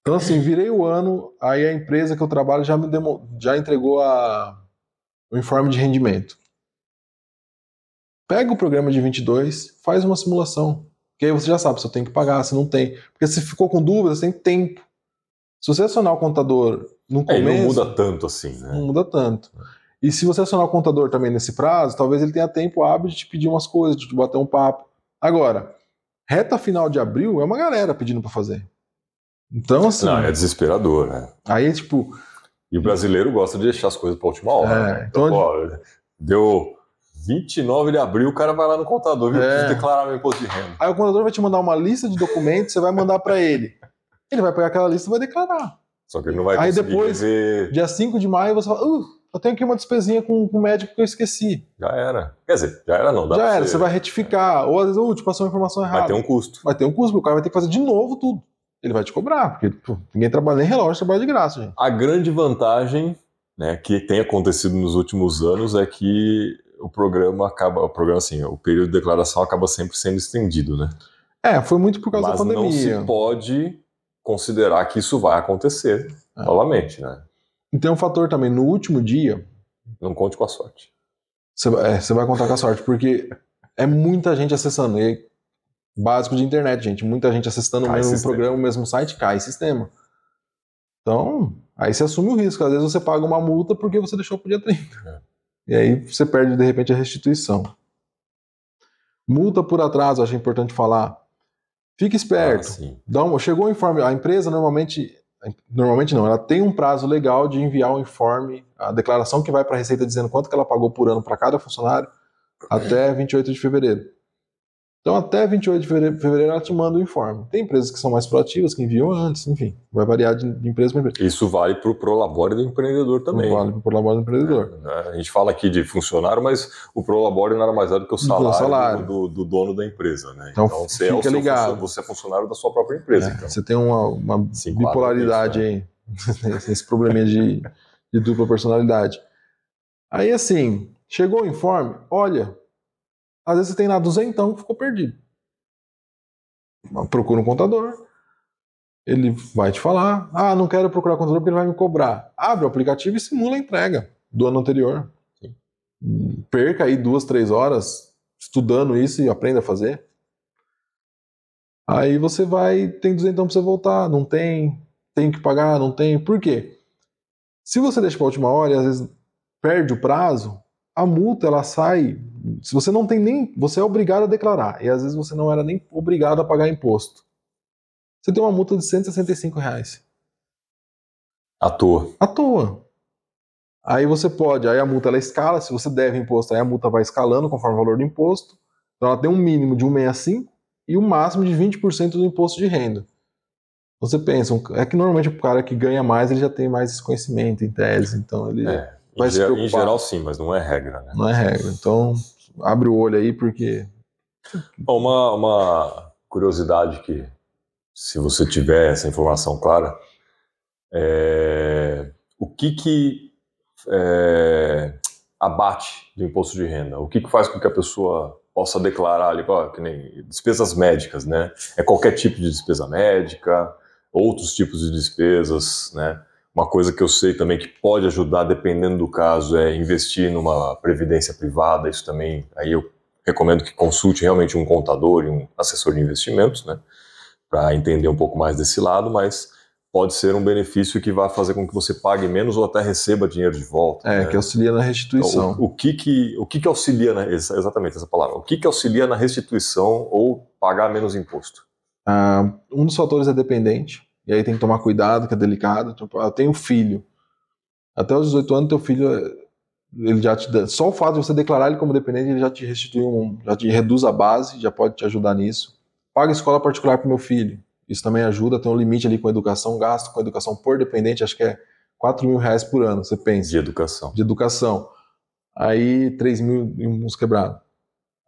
Então, assim, virei o ano, aí a empresa que eu trabalho já me demo, já entregou a, o informe de rendimento. Pega o programa de 22, faz uma simulação. Que aí você já sabe se eu tenho que pagar, se não tem. Porque se ficou com dúvida, você tem tempo. Se você acionar o contador no É, começo, não muda tanto assim, né? não muda tanto. E se você acionar o contador também nesse prazo, talvez ele tenha tempo hábil de te pedir umas coisas, de te bater um papo. Agora, reta final de abril é uma galera pedindo pra fazer. Então, assim, Não, é desesperador, né? aí, tipo, E o brasileiro gosta de deixar as coisas pra última hora. É, né? então- ó, deu 29 de abril, o cara vai lá no contador, viu? É. Preciso declarar meu imposto de renda. aí o contador vai te mandar uma lista de documentos, você vai mandar pra ele. Ele vai pegar aquela lista e vai declarar. Só que ele não vai Aí depois- ver. Dia 5 de maio você fala, uh, eu tenho aqui uma despesinha com, com o médico que eu esqueci. Já era. Quer dizer, já era não. Dá Já era, você vai retificar. Ou às vezes, uh, te passou uma informação errada. Vai ter um custo. Vai ter um custo, porque o cara vai ter que fazer de novo tudo. Ele vai te cobrar, porque pô, ninguém trabalha, nem relógio trabalha de graça, gente. A grande vantagem né, que tem acontecido nos últimos anos é que o programa acaba, o programa assim, o período de declaração acaba sempre sendo estendido, né? É, foi muito por causa Mas da não pandemia. se pode considerar que isso vai acontecer É. novamente, né? E tem um fator também, no último dia, Não conte com a sorte. você vai, é, você vai contar com a sorte, porque é muita gente acessando. E é básico de internet, gente. Muita gente acessando o mesmo sistema. programa, o mesmo site, cai sistema. Então, aí você assume o risco. Às vezes você paga uma multa porque você deixou pro dia 30. É. E aí você perde, de repente, a restituição. Multa por atraso, acho importante falar. Fique esperto. Ah, sim. Dá um- chegou o informe, a empresa normalmente, normalmente não, ela tem um prazo legal de enviar o informe, a declaração que vai para a Receita dizendo quanto que ela pagou por ano para cada funcionário, até 28 de fevereiro. Então, até 28 de fevereiro, ela te manda o informe. Tem empresas que são mais proativas, que enviam antes, enfim, vai variar de, empresa para empresa. Isso vale para o prolabore do empreendedor também. Vale para o labore do empreendedor. né? A gente fala aqui de funcionário, mas o prolabore nada mais é do que o Do que o salário, salário. Do, do dono da empresa, né? Então, você, é ligado. você é funcionário da sua própria empresa. É, então. Você tem uma, uma enquadra bipolaridade aí, esse probleminha de, de dupla personalidade. Aí assim, chegou o informe, olha, às vezes você tem lá duzentão que ficou perdido. Procura um contador, ele vai te falar, ah, não quero procurar contador porque ele vai me cobrar. Abre o aplicativo e simula a entrega do ano anterior. Perca aí duas, três horas estudando isso e aprenda a fazer. Aí você vai, tem duzentão pra você voltar, não tem, tem que pagar, não tem. Por quê? Se você deixa pra última hora e às vezes perde o prazo, a multa ela sai. Se você não tem nem. Você é obrigado a declarar. E às vezes você não era nem obrigado a pagar imposto. Você tem uma multa de 165 reais. À toa. À toa. Aí você pode, aí a multa ela escala, se você deve imposto, aí a multa vai escalando conforme o valor do imposto. Então ela tem um mínimo de 165 e um máximo de 20% do imposto de renda. Você pensa, é que normalmente o cara que ganha mais, ele já tem mais esse conhecimento em tese, então ele É, Vai em, se ge- preocupar. em geral, sim, mas não é regra. Né? não é regra. Então abre o olho aí, porque Bom, Uma, uma curiosidade que, se você tiver essa informação clara, é o que que é, abate do imposto de renda? O que que faz com que a pessoa possa declarar ali, ó, que nem despesas médicas, né? É qualquer tipo de despesa médica, outros tipos de despesas, né? Uma coisa que eu sei também que pode ajudar, dependendo do caso, é investir numa previdência privada. Isso também, aí eu recomendo que consulte realmente um contador e um assessor de investimentos, né, para entender um pouco mais desse lado, mas pode ser um benefício que vai fazer com que você pague menos ou até receba dinheiro de volta. é né? que auxilia na Então, restituição. o, o que que o que que auxilia na, exa- exatamente essa palavra? O que que auxilia na restituição ou pagar menos imposto? Ah, um dos fatores é dependente, e aí tem que tomar cuidado, que é delicado. Tipo, eu tenho filho. Até os 18 anos, teu filho ele já te dá, só o fato de você declarar ele como dependente, ele já te restitui um, já te reduz a base, já pode te ajudar nisso. Paga escola particular para meu filho. Isso também ajuda, tem um limite ali com educação, gasto com educação por dependente, acho que é 4 mil reais por ano, você pensa. De educação. De educação. Aí 3 mil e uns quebrados.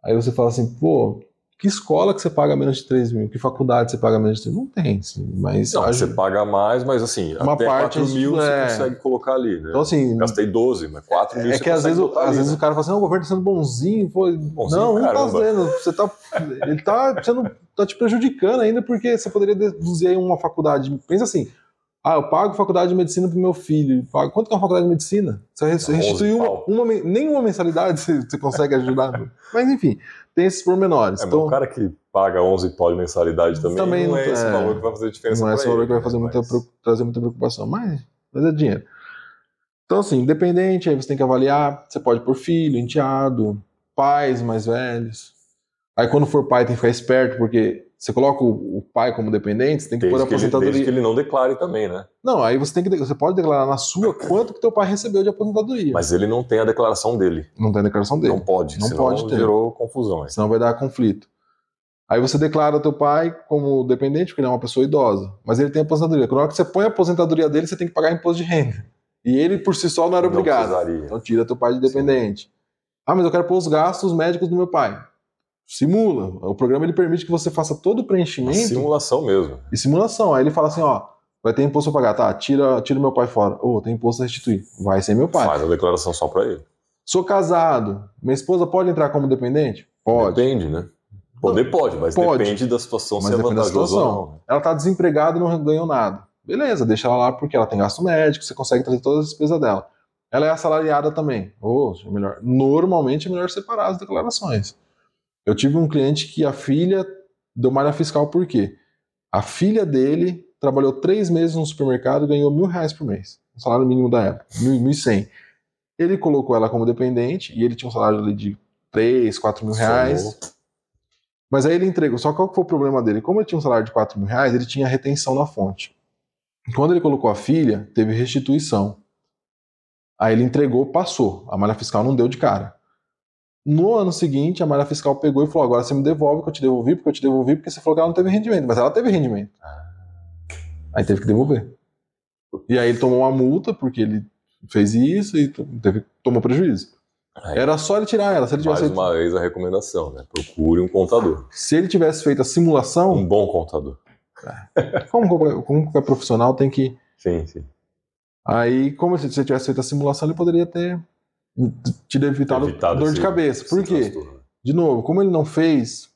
Aí você fala assim, pô, que escola que você paga menos de 3 mil? Que faculdade você paga menos de 3 mil? Não tem, sim, mas... Não, ajuda. você paga mais, mas assim, Uma até parte 4 mil é- você consegue colocar ali, né? Então assim, Gastei 12, mas 4 mil é você que às vezes, às vezes né? o cara fala assim, não, o governo tá sendo bonzinho, pô. Bonzinho, não, não tá caramba. sendo. Você tá, ele tá, sendo, tá te prejudicando ainda porque você poderia deduzir aí uma faculdade. Pensa assim, ah, eu pago faculdade de medicina pro meu filho. Pago, quanto que é uma faculdade de medicina? Você res- 11 restituiu uma, uma, nenhuma mensalidade você, você consegue ajudar. Mas enfim, tem esses pormenores. É, então, o cara que paga 11 pau de mensalidade também, Também não não- é esse é. valor que vai fazer diferença não é esse valor ele, que vai né? fazer muita, Mas- trazer muita preocupação, mas, mas é dinheiro. Então, assim, independente, aí você tem que avaliar. Você pode pôr filho, enteado, pais mais velhos. Aí, quando for pai, tem que ficar esperto, porque você coloca o, o pai como dependente, você tem que pôr a Desde que, ele, aposentadoria. desde que ele não declare também, né? Não, aí você tem que. Você pode declarar na sua quanto que teu pai recebeu de aposentadoria. Mas ele não tem a declaração dele. não tem a declaração dele. Não pode, Não senão pode ter. gerou confusão. hein? senão vai dar conflito. Aí você declara teu pai como dependente, porque ele é uma pessoa idosa, mas ele tem aposentadoria. Na hora que você põe a aposentadoria dele, você tem que pagar imposto de renda. E ele, por si só, não era Não obrigado. precisaria. Então tira teu pai de dependente. Ah, mas eu quero pôr os gastos médicos do meu pai. Simula. O programa ele permite que você faça todo o preenchimento simulação mesmo. e simulação. Aí ele fala assim, ó, vai ter imposto a pagar, tá? Tira, tira meu pai fora. Ô, tem imposto a restituir. Vai ser meu pai. Faz a declaração só pra ele. Sou casado. Minha esposa pode entrar como dependente? Pode. Depende, né? Poder pode, mas Pode. depende da situação Mas se é depende da vantajoso ou situação. não. né? Ela tá desempregada e não ganhou nada. Beleza, deixa ela lá porque ela tem gasto médico, você consegue trazer todas as despesas dela. Ela é assalariada também. Ou é melhor, normalmente é melhor separar as declarações. Eu tive um cliente que a filha deu malha fiscal por quê? A filha dele trabalhou três meses no supermercado e ganhou mil reais por mês. O salário mínimo da época, mil, mil e cem. Ele colocou ela como dependente e ele tinha um salário ali de três, quatro mil reais. Somou. Mas aí ele entregou. Só qual que foi o problema dele? Como ele tinha um salário de 4 mil reais, ele tinha retenção na fonte. Quando ele colocou a filha, teve restituição. Aí ele entregou, passou. A malha fiscal não deu de cara. No ano seguinte, a malha fiscal pegou e falou: agora você me devolve que eu te devolvi, porque eu te devolvi, porque você falou que ela não teve rendimento. Mas ela teve rendimento. Aí teve que devolver. E aí ele tomou uma multa, porque ele fez isso e teve, tomou prejuízo. Aí, Era só ele tirar ela. Se ele tivesse, mais feito, uma vez a recomendação, né? Procure um contador. se ele tivesse feito a simulação, Um bom contador. como qualquer, como qualquer profissional tem que. Sim, sim. Aí, como se você tivesse feito a simulação, ele poderia ter te evitado, Evitado dor de cabeça. Por quê? transtorno. De novo, como ele não fez,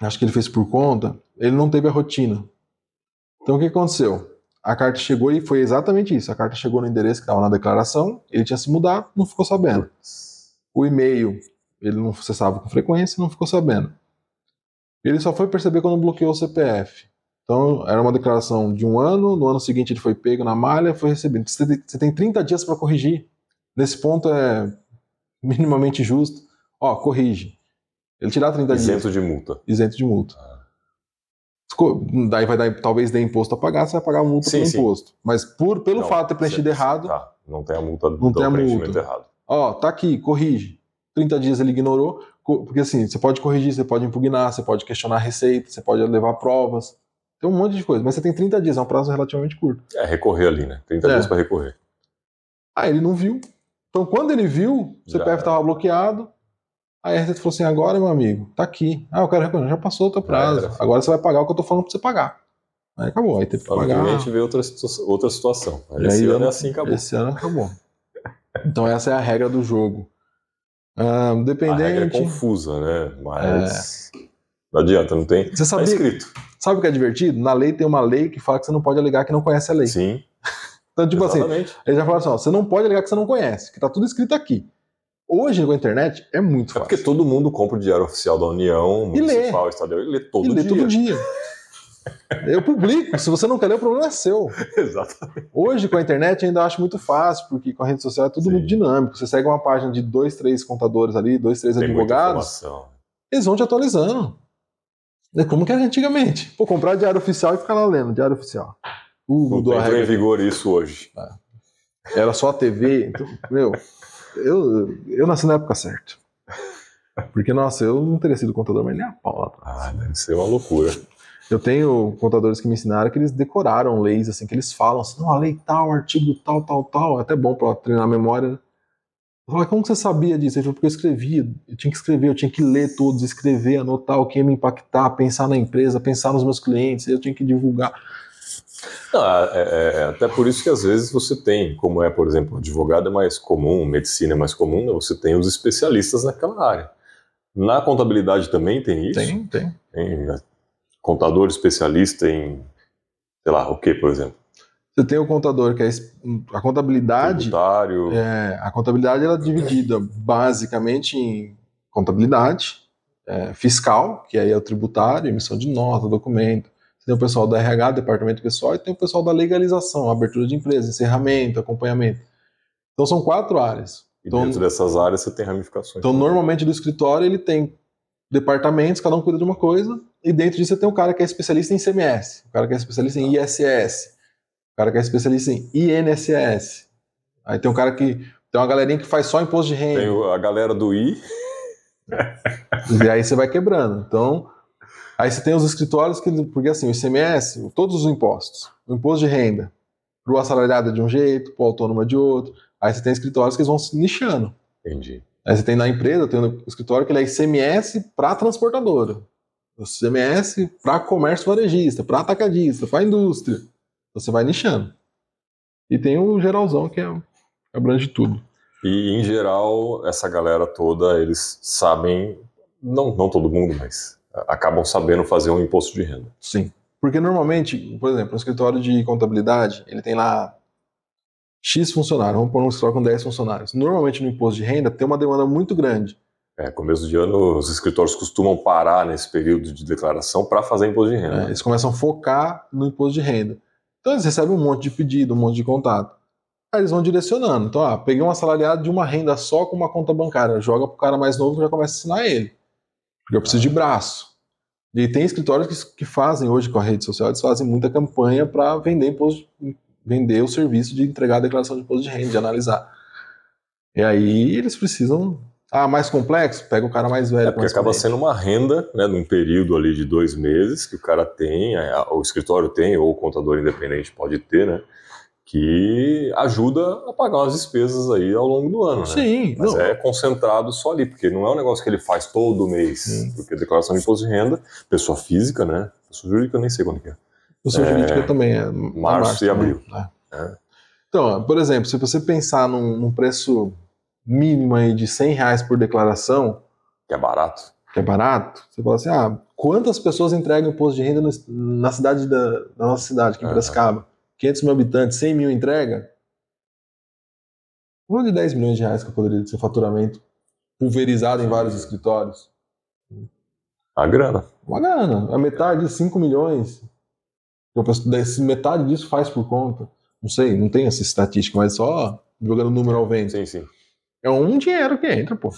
acho que ele fez por conta, ele não teve a rotina. Então o que aconteceu? A carta chegou e foi exatamente isso. A carta chegou no endereço que estava na declaração, ele tinha se mudado, não ficou sabendo. O e-mail, ele não acessava com frequência, não ficou sabendo. Ele só foi perceber quando bloqueou o CPF. Então, era uma declaração de um ano, no ano seguinte ele foi pego na malha, foi recebido. Você tem 30 dias para corrigir. Nesse ponto é minimamente justo. Ó, corrige. Ele tirar 30 dias Isento de multa. isento de multa. Daí vai dar, talvez dê imposto a pagar, você vai pagar a multa Sim, sim. imposto. Mas por, pelo Não, fato de ter preenchido você- errado, Tá, não tem a multa Não do tem a preenchimento multa. errado. ó, tá aqui, corrige. 30 dias ele ignorou, porque assim, você pode corrigir, você pode impugnar, você pode questionar a receita, você pode levar provas. Tem um monte de coisa, mas você tem 30 dias, é um prazo relativamente curto. É, recorrer ali, né? 30 É. dias para recorrer. Aí ele não viu. Então quando ele viu, o CPF estava bloqueado. Aí a Receita falou assim: agora, meu amigo, tá aqui. Ah, eu quero recorrer. Já passou o teu prazo. agora você vai pagar o que eu tô falando pra você pagar. Aí acabou. Aí teve que que pagar. vem a gente vê outra, outra situação. E esse aí, ano é assim, acabou. Esse ano acabou. Então essa é a regra do jogo. Ah, A regra é dependente. confusa, né? Mas não adianta, não tem. Você Tá sabia, escrito. sabe o que é divertido? Na lei tem uma lei que fala que você não pode alegar que não conhece a lei. Sim, Então, tipo assim, exatamente. eles já falaram assim: ó, você não pode alegar que você não conhece, que tá tudo escrito aqui. Hoje, com a internet, é muito É fácil. porque todo mundo compra o Diário Oficial da União, E lê. Municipal, Estadual, e lê todo e lê dia. todo dia. Eu publico, se você não quer ler, o problema é seu. Exatamente. Hoje, com a internet, ainda acho muito fácil, porque com a rede social é tudo Sim. muito dinâmico. Você segue uma página de dois, três contadores ali, dois, três Tem advogados, eles vão te atualizando. É como que era antigamente. Pô, comprar diário oficial e ficar lá lendo, diário oficial. Uh, mudou a entrou em regra. vigor isso hoje. Era só a TV. Então, meu, eu, eu nasci na época certa. Porque, nossa, eu não teria sido contador, mas nem a pau. Ah, deve ser uma loucura. Eu tenho contadores que me ensinaram que eles decoraram leis, assim, que eles falam assim, não, a lei tal, artigo tal, tal, tal. É até bom pra treinar a memória. Eu falei, como você sabia disso? Ele falou, porque eu escrevia. Eu tinha que escrever, eu tinha que ler todos, escrever, anotar o que ia me impactar, pensar na empresa, pensar nos meus clientes, eu tinha que divulgar. É, é- é até por isso que às vezes você tem, como é, por exemplo, advogado é mais comum, medicina é mais comum, né? você tem os especialistas naquela área. Na contabilidade também tem isso? Tem, tem. Tem né? contador especialista em, sei lá, o que, por exemplo? Você tem o contador, que é a contabilidade. Tributário, É, a contabilidade ela é dividida basicamente em contabilidade é, fiscal, que aí é o tributário, emissão de nota, documento. Você tem o pessoal do RH, departamento pessoal, e tem o pessoal da legalização, abertura de empresa, encerramento, acompanhamento. Então são quatro áreas. e Então, dentro dessas áreas você tem ramificações. então normalmente do escritório ele tem departamentos, cada um cuida de uma coisa, e dentro disso você tem um cara que é especialista em CMS, o cara que é especialista em ISS, o cara que é especialista em INSS. Aí tem um cara que tem uma galerinha que faz só imposto de renda. Tem a galera do I, E aí você vai quebrando. Então, aí você tem os escritórios que, porque assim, o ICMS, todos os impostos, o imposto de renda, para o assalariado é de um jeito, para o autônomo é de outro. Aí você tem escritórios que eles vão se nichando. entendi. Aí você tem na empresa, tem um escritório que ele é ICMS para transportadora, ICMS para comércio varejista, para atacadista, para indústria. Então você vai nichando. E tem o geralzão que é, abrange tudo. E, em geral, essa galera toda, eles sabem, não, não todo mundo, mas acabam sabendo fazer um imposto de renda. Sim. Porque normalmente, por exemplo, um escritório de contabilidade, ele tem lá X funcionários, vamos pôr um escritório com 10 funcionários. Normalmente no imposto de renda tem uma demanda muito grande. É, começo de ano, os escritórios costumam parar nesse período de declaração para fazer imposto de renda. né? Eles começam a focar no imposto de renda. Então eles recebem um monte de pedido, um monte de contato. Aí eles vão direcionando. Então, ah, peguei um assalariado de uma renda só com uma conta bancária, joga pro cara mais novo que já começa a ensinar ele. Porque eu preciso de braço. E tem escritórios que, que fazem hoje com a rede social, eles fazem muita campanha para vender imposto, vender o serviço de entregar a declaração de imposto de renda, de analisar. E aí eles precisam. Ah, mais complexo? Pega o cara mais velho. É porque acaba sendo uma renda, né, num período ali de dois meses que o cara tem, é, o escritório tem, ou o contador independente pode ter, né, que ajuda a pagar umas despesas aí ao longo do ano, né? Sim, Mas não. é concentrado só ali, porque não é um negócio que ele faz todo mês, Sim. porque declaração de imposto de renda, pessoa física, né, pessoa jurídica eu nem sei quando que é. Seu É, jurídica também é em março e também, abril. né? É. Então, por exemplo, se você pensar num, num preço mínimo aí de 100 reais por declaração, Que é barato. que é barato, você fala assim, ah, quantas pessoas entregam imposto de renda no- na cidade da, da nossa cidade, aqui em Aham. Piracicaba? 500 mil habitantes, 100 mil entrega? Vou de 10 milhões de reais que eu poderia ser faturamento pulverizado em vários escritórios. A grana. Uma grana. A metade, 5 milhões. Eu penso, desse- metade disso faz por conta. Não sei, não tem essa estatística, mas só jogando número ao vento. Sim, sim. É um dinheiro que entra, pô.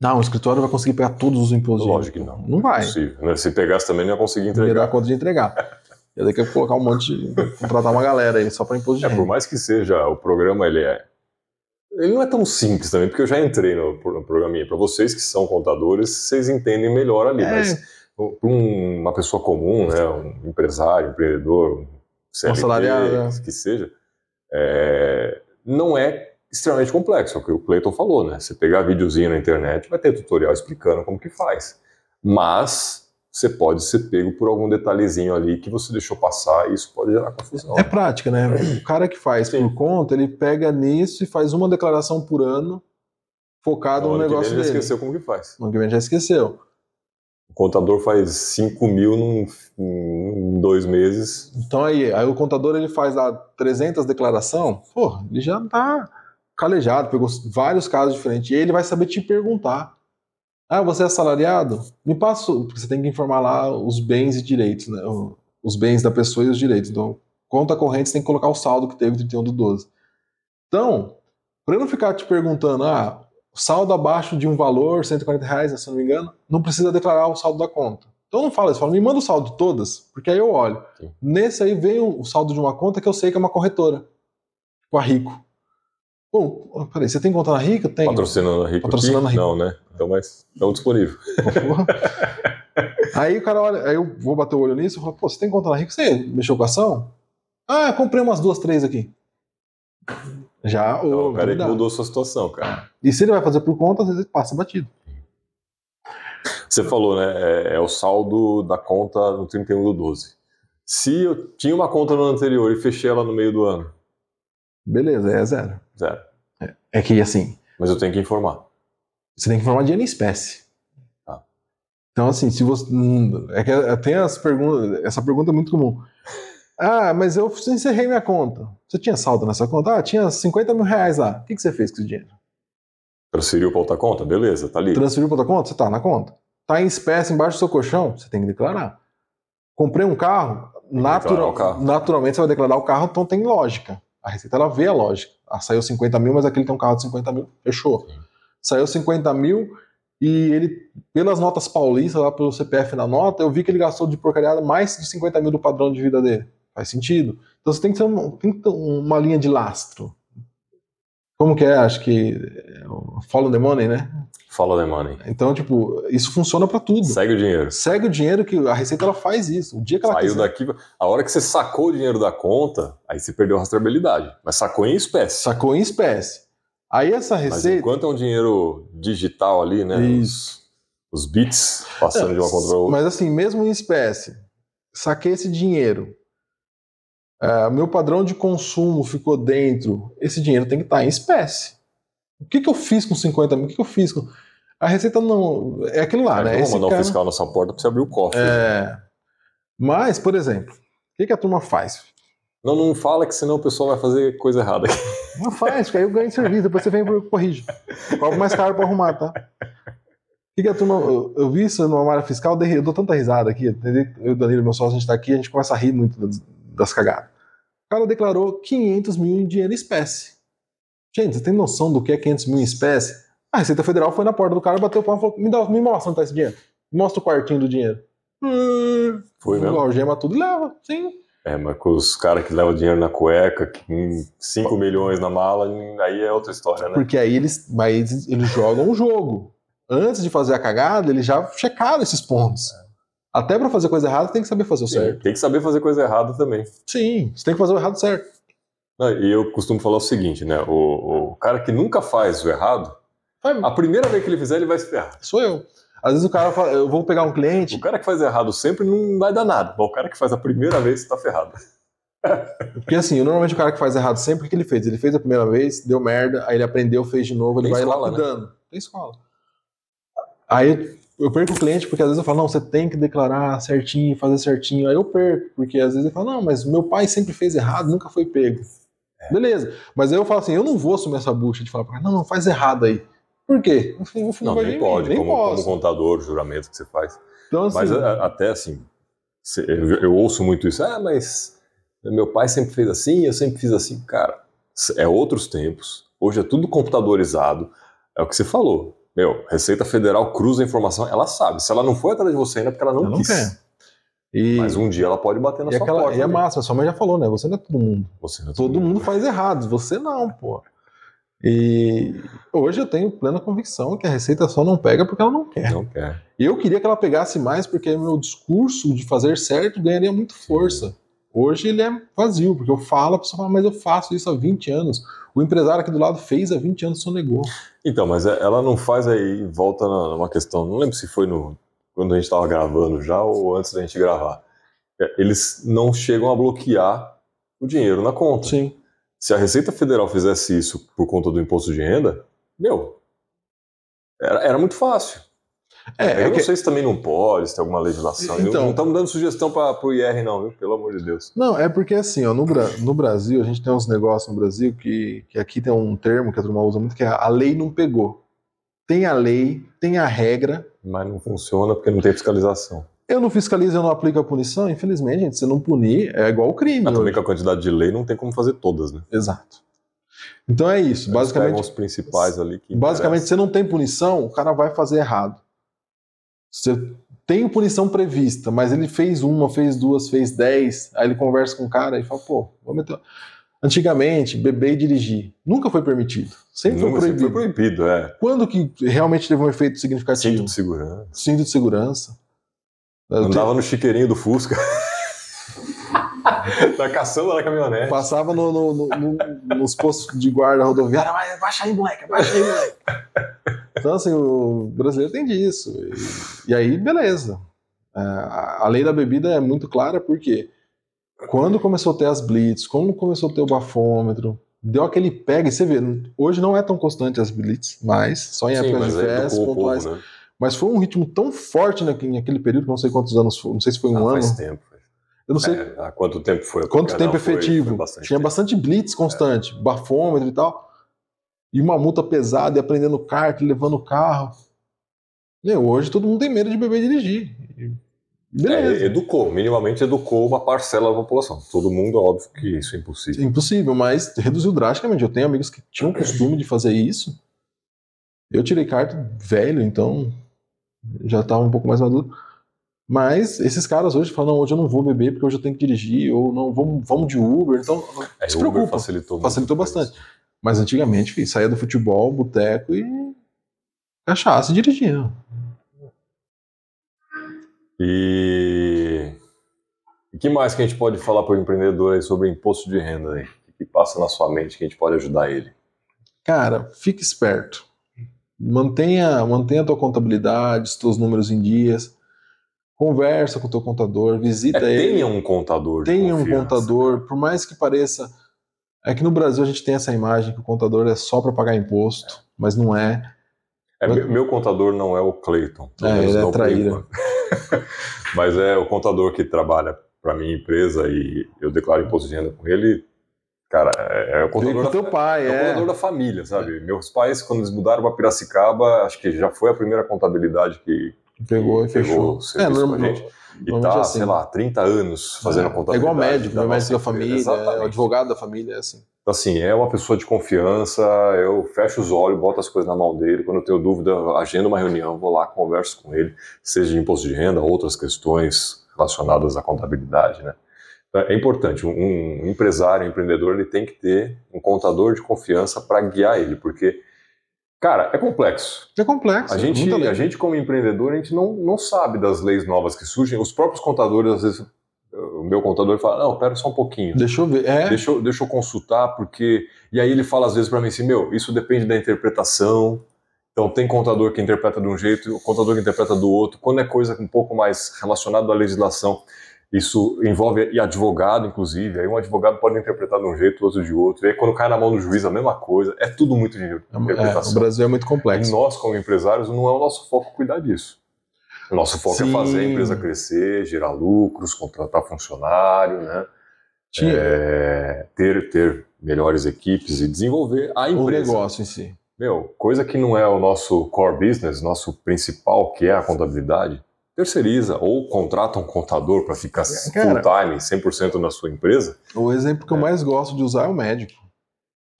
Não, o escritório vai conseguir pegar todos os impostos. Lógico que não. Não vai. Né? Se pegasse também não ia conseguir Não ia dar entregar. conta de entregar. Ia ter que colocar um monte de. contratar uma galera aí só para imposto de É, por renda. mais que seja o programa, ele é. Ele não é tão simples também, porque eu já entrei no, no programinha. Para vocês que são contadores, vocês entendem melhor ali. É. Mas para uma pessoa comum, né, um empresário, um empreendedor, um CLT, assalariado, que seja, é, não é extremamente complexo. É o que o Clayton falou, né? Você pegar videozinho na internet, vai ter tutorial explicando como que faz. Mas você pode ser pego por algum detalhezinho ali que você deixou passar e isso pode gerar confusão. É prática, né? O cara que faz Sim. por conta, ele pega nisso e faz uma declaração por ano focado No no ano que vem negócio ele dele. esqueceu como que faz. No ano que vem já esqueceu. O contador faz 5 mil num, em dois meses. Então aí, aí o contador ele faz lá 300 declaração, pô, ele já tá calejado, pegou vários casos diferentes. E aí ele vai saber te perguntar. Ah, você é assalariado? Me passa, porque você tem que informar lá os bens e direitos, né? Os bens da pessoa e os direitos. Então, conta corrente, você tem que colocar o saldo que teve 31 do 12. Então, para ele não ficar te perguntando, ah, saldo abaixo de um valor, 140 reais, se eu não me engano, não precisa declarar o saldo da conta. Então não fala isso, fala, me manda o saldo de todas, porque aí eu olho. Sim. Nesse aí vem o o saldo de uma conta que eu sei que é uma corretora. Tipo a Rico. Pô, peraí, você tem conta na Rica? Tem. Patrocinando a Rico Patrocinando a? Rico. Não, né? Então, mas estão disponível. aí o cara olha, aí eu vou bater o olho nisso e falo, pô, você tem conta na Rica? Você mexeu com a ação? Ah, comprei umas duas, três aqui. Já, Então, o cara aí duvidar. mudou sua situação, cara. E se ele vai fazer por conta, às vezes ele passa batido. Você falou, né? É, é o saldo da conta no 31 do 12. Se eu tinha uma conta no ano anterior e fechei ela no meio do ano, Beleza, é zero. Zero. É que assim, Mas eu tenho que informar. você tem que informar dinheiro em espécie. Tá. Então, assim, se você. É que tem as perguntas. Essa pergunta é muito comum. Ah, mas eu encerrei minha conta. Você tinha saldo nessa conta? Ah, tinha 50 mil reais lá. O que, que você fez com esse dinheiro? Transferiu para outra conta? Beleza, tá ali. Transferiu para outra conta? Você tá na conta. Tá em espécie embaixo do seu colchão? Você tem que declarar. Comprei um carro, natural- carro. naturalmente você vai declarar o carro, então tem lógica. A Receita ela vê a lógica. Ah, saiu 50 mil, mas aquele tem um carro de 50 mil, fechou. Sim. Saiu 50 mil e ele, pelas notas paulistas, lá pelo CPF na nota, eu vi que ele gastou de porcariada mais de 50 mil do padrão de vida dele. Faz sentido. Então você tem que ter, um- tem que ter uma linha de lastro. Como que é? Acho que é follow the money, né? Fala the money. Então, tipo, isso funciona para tudo. Segue o dinheiro. Segue o dinheiro que a Receita ela faz isso. O dia que ela Saiu quiser. daqui. A hora que você sacou o dinheiro da conta, aí você perdeu a rastreabilidade. Mas sacou em espécie. Sacou em espécie. Aí essa Mas receita. enquanto é um dinheiro digital ali, né? Isso. Os, os bits passando de uma conta para outra. Mas assim, mesmo em espécie, saquei esse dinheiro. Ah, meu padrão de consumo ficou dentro. Esse dinheiro tem que estar em espécie. O que, que eu fiz com 50 mil? O que, que eu fiz com. A receita não. É aquilo lá, É, né? vamos mandar cara- um fiscal na sua porta para você abrir o cofre. É. Mas, por exemplo, o que, que a turma faz? Não, não fala que senão o pessoal vai fazer coisa errada. Não faz, porque aí eu ganho serviço, depois você vem e corrige. Cobro mais caro pra arrumar, tá? O que, que a turma. Eu, eu vi isso numa área fiscal, eu dou tanta risada aqui. Eu e o Danilo, meu sócio, a gente tá aqui, a gente começa a rir muito das, das cagadas. O cara declarou 500 mil em dinheiro em espécie. Gente, você tem noção do que é 500 mil em espécie? A Receita Federal foi na porta do cara, bateu o pau e falou: me, dá, me mostra onde tá esse dinheiro. Me mostra o quartinho do dinheiro. Hum, Foi mesmo? Algema tudo e leva, sim. É, mas com os caras que levam dinheiro na cueca, 5 milhões na mala, aí é outra história, né? Porque aí eles, mas eles jogam o jogo. Antes de fazer a cagada, eles já checaram esses pontos. Até pra fazer coisa errada, tem que saber fazer o certo. Tem que saber fazer coisa errada também. Sim, você tem que fazer o errado certo. Não, E eu costumo falar o seguinte, né? O, o cara que nunca faz o errado, Vai, a primeira vez que ele fizer, ele vai se ferrar. Sou eu. Às vezes o cara fala, eu vou pegar um cliente, O cara que faz errado sempre não vai dar nada. Mas o cara que faz a primeira vez tá ferrado. porque assim, normalmente o cara que faz errado sempre, o que ele fez? Ele fez a primeira vez, deu merda, aí ele aprendeu, fez de novo, ele Tem vai escola, né? lapidando. Tem escola. Aí eu perco o cliente porque às vezes eu falo, não, você tem que declarar certinho, fazer certinho. Aí eu perco, porque às vezes ele fala, não, mas meu pai sempre fez errado, nunca foi pego. É. Beleza. Mas aí eu falo assim, eu não vou assumir essa bucha de falar pra cara, não, não, faz errado aí. Por quê? Não, vai nem pode, nem como, como contador, juramento que você faz. Então, assim, Mas a- até assim, eu ouço muito isso. Ah, mas meu pai sempre fez assim, eu sempre fiz assim. Cara, é outros tempos. Hoje é tudo computadorizado. É o que você falou. Meu, Receita Federal cruza a informação, ela sabe. Se ela não foi atrás de você ainda, é porque ela não, Ela não quis. quer. e, Mas um dia ela pode bater na e, sua aquela, porta. e é né? massa, sua mãe já falou, né? Você não é todo mundo. Você não é Todo mundo faz errado, você não, pô. E hoje eu tenho plena convicção que a Receita só não pega porque ela não quer. Não quer. E eu queria que ela pegasse mais porque meu discurso de fazer certo ganharia muito força. Hoje ele é vazio, porque eu falo, a pessoa fala, mas eu faço isso há 20 anos. O empresário aqui do lado fez há 20 anos, sonegou. Então, mas é- ela não faz aí, volta numa questão, não lembro se foi no, quando a gente estava gravando já ou antes da gente gravar. É, Eles não chegam a bloquear o dinheiro na conta. Sim. Se a Receita Federal fizesse isso por conta do imposto de renda, meu, era, era muito fácil. É, eu é não que- sei se também não pode, se tem alguma legislação. Então- não estamos dando sugestão para o IR, não, viu? Pelo amor de Deus. Não, é porque assim, ó, no, no Brasil, a gente tem uns negócios no Brasil que, que aqui tem um termo que a turma usa muito, que é a lei não pegou. Tem a lei, tem a regra. Mas não funciona porque não tem fiscalização. Eu não fiscalizo, eu não aplico a punição. Infelizmente, gente, se não punir, é igual o crime. Mas também com a quantidade de lei não tem como fazer todas, né? Exato. Então é isso. Eles Basicamente, os principais ali que basicamente, interessam. se não tem punição, o cara vai fazer errado. Você tem punição prevista, mas ele fez uma, fez duas, fez dez, aí ele conversa com o cara e fala, pô, vou meter. Antigamente, beber e dirigir nunca foi permitido. Sempre foi sempre proibido. foi proibido, é. Quando que realmente teve um efeito significativo? Cinto de segurança. Cinto de segurança. Andava no chiqueirinho do Fusca. Na caçamba da caminhonete. Passava no- no- no- no- nos postos de guarda rodoviária, "Vai, baixa aí, moleque, baixa aí, moleque. Então, assim, o brasileiro tem disso. E, e aí, beleza. É, a lei da bebida é muito clara porque quando começou a ter as blitz, quando começou a ter o bafômetro, deu aquele pega, e você vê, hoje não é tão constante as blitz, mas só em épocas mas de aí festas, pontuais. povo, né? Mas foi um ritmo tão forte naquele, período, não sei quantos anos foi, não sei se foi um Ah, ano. faz tempo. Eu não sei É, há quanto tempo foi? Quanto tempo foi- efetivo? foi bastante Tinha tempo. bastante blitz constante, bafômetro e tal. E uma multa pesada, e aprendendo kart, levando o carro. Meu, hoje todo mundo tem medo de beber e dirigir. Beleza. É, educou, minimamente educou uma parcela da população. Todo mundo, óbvio que isso é impossível. Impossível, mas reduziu drasticamente. Eu tenho amigos que tinham costume de fazer isso. Eu tirei carta velho, então já estava um pouco mais maduro. Mas esses caras hoje falam, não, hoje eu não vou beber porque hoje eu tenho que dirigir, ou não, vamos, vamos de Uber. Então, É, se o Uber preocupa. facilitou, Facilitou bastante. Mas antigamente, filho, saía do futebol, boteco e cachaça e dirigia. E o que mais que a gente pode falar para o empreendedor aí sobre imposto de renda aí? O que passa na sua mente que a gente pode ajudar ele? Cara, fique esperto. Mantenha, mantenha a tua contabilidade, os teus números em dias. Conversa com o teu contador, visita É, ele. tenha um contador. de Tenha um contador, por mais que pareça. É que no Brasil a gente tem essa imagem que o contador é só para pagar imposto, mas não é. É, meu, meu contador não é o Clayton. É, ele é traíra. Mas é o contador que trabalha para minha empresa e eu declaro imposto de renda com ele. Cara, é, é o contador da, teu pai, é o é. contador da família, sabe? Meus pais, quando eles mudaram para Piracicaba, acho que já foi a primeira contabilidade que Pegou e pegou fechou. o serviço normal- com a gente. e tá, é assim. sei lá, 30 anos fazendo É, contabilidade. É igual médico, da meu médico da família, empresa. é, advogado da família, é assim. Então, assim, é uma pessoa de confiança, eu fecho os olhos, boto as coisas na mão dele, quando eu tenho dúvida, agendo uma reunião, vou lá, converso com ele, seja de imposto de renda, outras questões relacionadas à contabilidade, né? Então, É importante, um, um empresário, um empreendedor, ele tem que ter um contador de confiança para guiar ele, porque, cara, é complexo. É complexo. A gente, a gente como empreendedor, a gente não, não sabe das leis novas que surgem, os próprios contadores, às vezes, o meu contador fala, não, pera só um pouquinho, Deixa eu ver. É, Deixa eu, deixa eu consultar, porque. E aí ele fala às vezes para mim assim: meu, isso depende da interpretação. Então tem contador que interpreta de um jeito, o contador que interpreta do outro. Quando é coisa um pouco mais relacionada à legislação, isso envolve e advogado, inclusive. Aí um advogado pode interpretar de um jeito, outro de outro. E aí quando cai na mão do juiz, a mesma coisa. É tudo muito de é, o interpretação. Brasil é muito e complexo. nós, como empresários, não é o nosso foco cuidar disso. O nosso foco é Sim. fazer a empresa crescer, gerar lucros, contratar funcionário, né? É, ter, ter melhores equipes e desenvolver a o empresa. negócio em si. Meu, coisa que não é o nosso core business, nosso principal, que é a contabilidade, terceiriza ou contrata um contador para ficar Cara. full time, 100% na sua empresa. O exemplo que eu É. mais gosto de usar é o médico.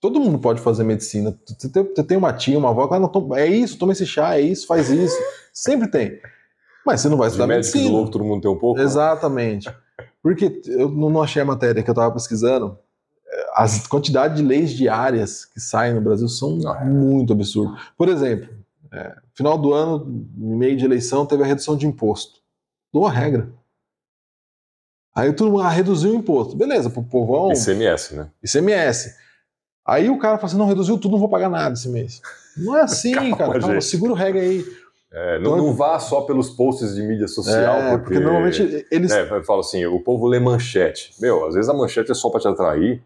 Todo mundo pode fazer medicina. Você tem, uma tia, uma avó, "Ah, não, toma- é isso, toma esse chá, é isso, faz isso. Sempre tem. Mas você não vai De estudar médico de medicina. louco todo mundo tem um pouco. Exatamente. Porque eu não achei a matéria que eu estava pesquisando. As quantidade de leis diárias que saem no Brasil são Ah, é. muito absurdas. Por exemplo, é, final do ano, meio de eleição, teve a redução de imposto. Boa regra. Aí todo mundo ah, reduziu o imposto. Beleza, pro povão, ICMS, né? ICMS. Aí o cara fala assim: não, reduziu tudo, não vou pagar nada esse mês. Não é assim, Calma, cara. Calma, segura o regra aí. É, não, não vá só pelos posts de mídia social, É, porque, porque normalmente eles. É, eu falo assim, o povo lê manchete. Meu, às vezes a manchete é só para te atrair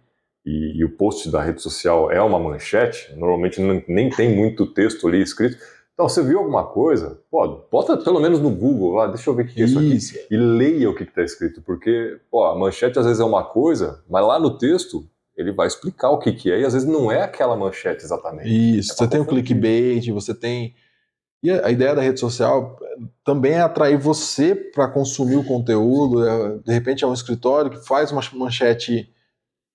e, e o post da rede social é uma manchete. Normalmente não- nem tem muito texto ali escrito. Então, você viu alguma coisa? Pô, bota pelo menos no Google lá, deixa eu ver o que é isso aqui. Isso. E leia o que está escrito, porque pô, a manchete às vezes é uma coisa, mas lá no texto ele vai explicar o que, que é e às vezes não é aquela manchete exatamente. Isso, É você tem o confundir. clickbait, você tem. E a ideia da rede social também é atrair você para consumir o conteúdo. é, De repente é um escritório que faz uma manchete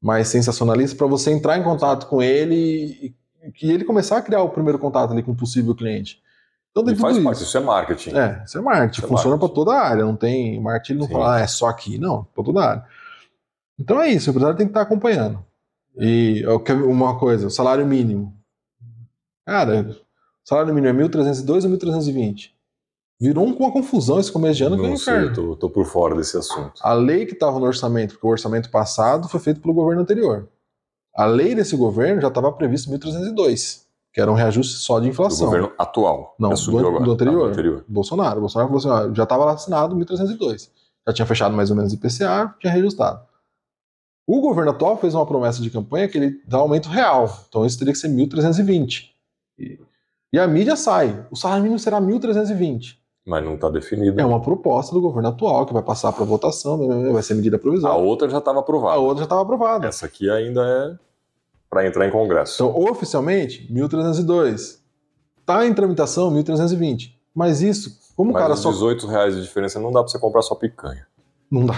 mais sensacionalista para você entrar em contato com ele e e que ele começar a criar o primeiro contato ali com o possível cliente. Então tem faz tudo parte, isso. isso é marketing. É, isso é marketing. Isso é Funciona para marketing. toda a área. Não tem marketing, não Sim. fala, ah, é só aqui. Não, para toda a área. Então é isso, o empresário tem que estar acompanhando. E quero uma coisa, o salário mínimo. Cara, o salário mínimo é 1.302 ou 1.320? Virou uma confusão esse começo de ano é Não sei, tô, tô por fora desse assunto. A lei que estava no orçamento, porque o orçamento passado foi feito pelo governo anterior. A lei desse governo já estava previsto 1.302, que era um reajuste só de Do inflação. governo atual. Não, do- agora. do anterior. Do anterior. Bolsonaro. Bolsonaro falou assim: ó, já estava assinado 1.302. Já tinha fechado mais ou menos o IPCA, tinha reajustado. O governo atual fez uma promessa de campanha que ele dá aumento real. Então isso teria que ser 1.320. E, e a mídia sai. O salário mínimo será 1.320. Mas não está definido. É uma proposta do governo atual que vai passar para votação, vai ser medida A provisória. outra já estava A aprovada. outra já estava aprovada. Essa aqui ainda é para entrar em congresso. Então, oficialmente, 1.302. Está em tramitação, 1.320. Mas isso, como o Mas cara os só 18 reais de diferença não dá para você comprar só picanha. Não dá.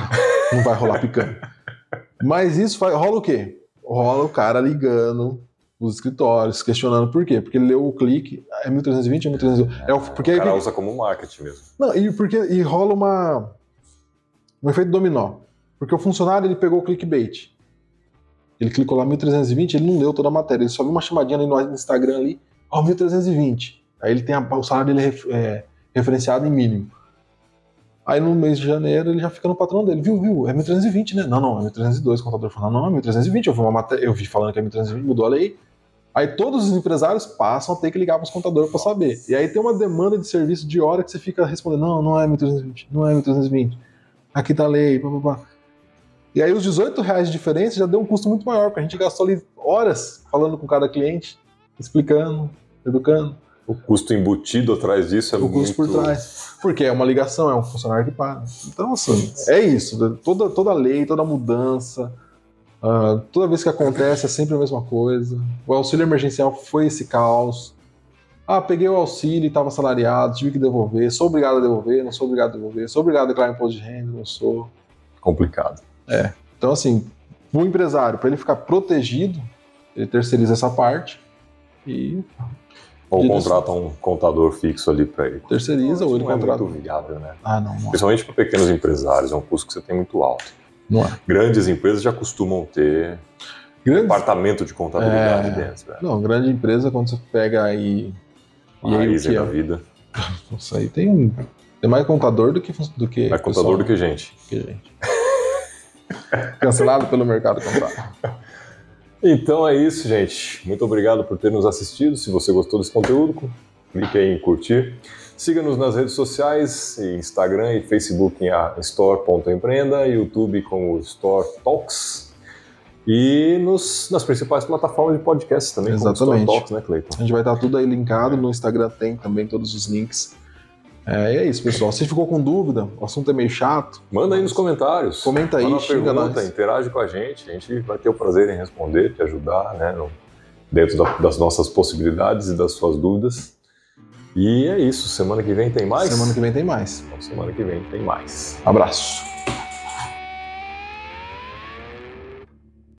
Não vai rolar picanha. Mas isso vai, rola o quê? Rola o cara ligando nos escritórios, questionando por quê? Porque ele leu o clique, é 1320, é 1320. É o, porque o cara usa como marketing mesmo. não, e porque e rola uma um efeito dominó. Porque o funcionário ele pegou o clickbait. Ele clicou lá 1320, ele não leu toda a matéria, ele só viu uma chamadinha ali no Instagram ali, ó, 1320. Aí ele tem a- o salário dele é, referenciado em mínimo. Aí no mês de janeiro ele já fica no patrão dele, viu, viu, é 1320, né? Não, não, é 1302. O contador falou, não, não, é 1320. Eu vi uma matéria, eu vi falando que é 1320, mudou a lei. Aí todos os empresários passam a ter que ligar para os contadores para saber. E aí tem uma demanda de serviço de hora que você fica respondendo, não, não é 1320, não é 1320. Aqui tá a lei, pá, pá, pá. E aí os 18 reais de diferença já deu um custo muito maior, porque a gente gastou ali horas falando com cada cliente, explicando, educando. O custo embutido atrás disso é o custo muito... por trás. Porque é uma ligação, é um funcionário que paga. Então, assim, é isso. Toda, toda lei, toda mudança, ah, toda vez que acontece é sempre a mesma coisa. O auxílio emergencial foi esse caos. Ah, peguei o auxílio e estava assalariado, tive que devolver. Sou obrigado a devolver, não sou obrigado a devolver. Sou obrigado a declarar imposto de renda, não sou. Complicado. Então, assim, o empresário, para ele ficar protegido, ele terceiriza essa parte e Ou contrata um contador fixo ali para ele. terceiriza ou ele não é contrata. muito viável, né? Ah, não, não. Principalmente para pequenos empresários, é um custo que você tem muito alto. Não é. Grandes empresas já costumam ter Grandes, departamento de contabilidade É. dentro. Velho. Não, grande empresa, quando você pega aí. E aí o que da é? vida. Isso aí tem, tem mais contador do que. Do que Mais contador do que gente. que gente. Cancelado pelo mercado contábil. Então é isso, gente. Muito obrigado por ter nos assistido. Se você gostou desse conteúdo, clique aí em curtir. Siga-nos nas redes sociais, Instagram e Facebook em store.empreenda, YouTube com o Store Talks e nos, nas principais plataformas de podcast também, como o Store Exatamente. Talks, né, Cleiton? A gente vai estar tudo aí linkado. No Instagram tem também todos os links. É, é isso, pessoal. Se ficou com dúvida, o assunto é meio chato. Manda aí nos comentários. Comenta aí, Manda xinga pergunta, nós. interage com a gente. A gente vai ter o prazer em responder, te ajudar, né, no- dentro da- das nossas possibilidades e das suas dúvidas. E é isso. Semana que vem tem mais? Semana que vem tem mais. Então, semana que vem tem mais. Abraço.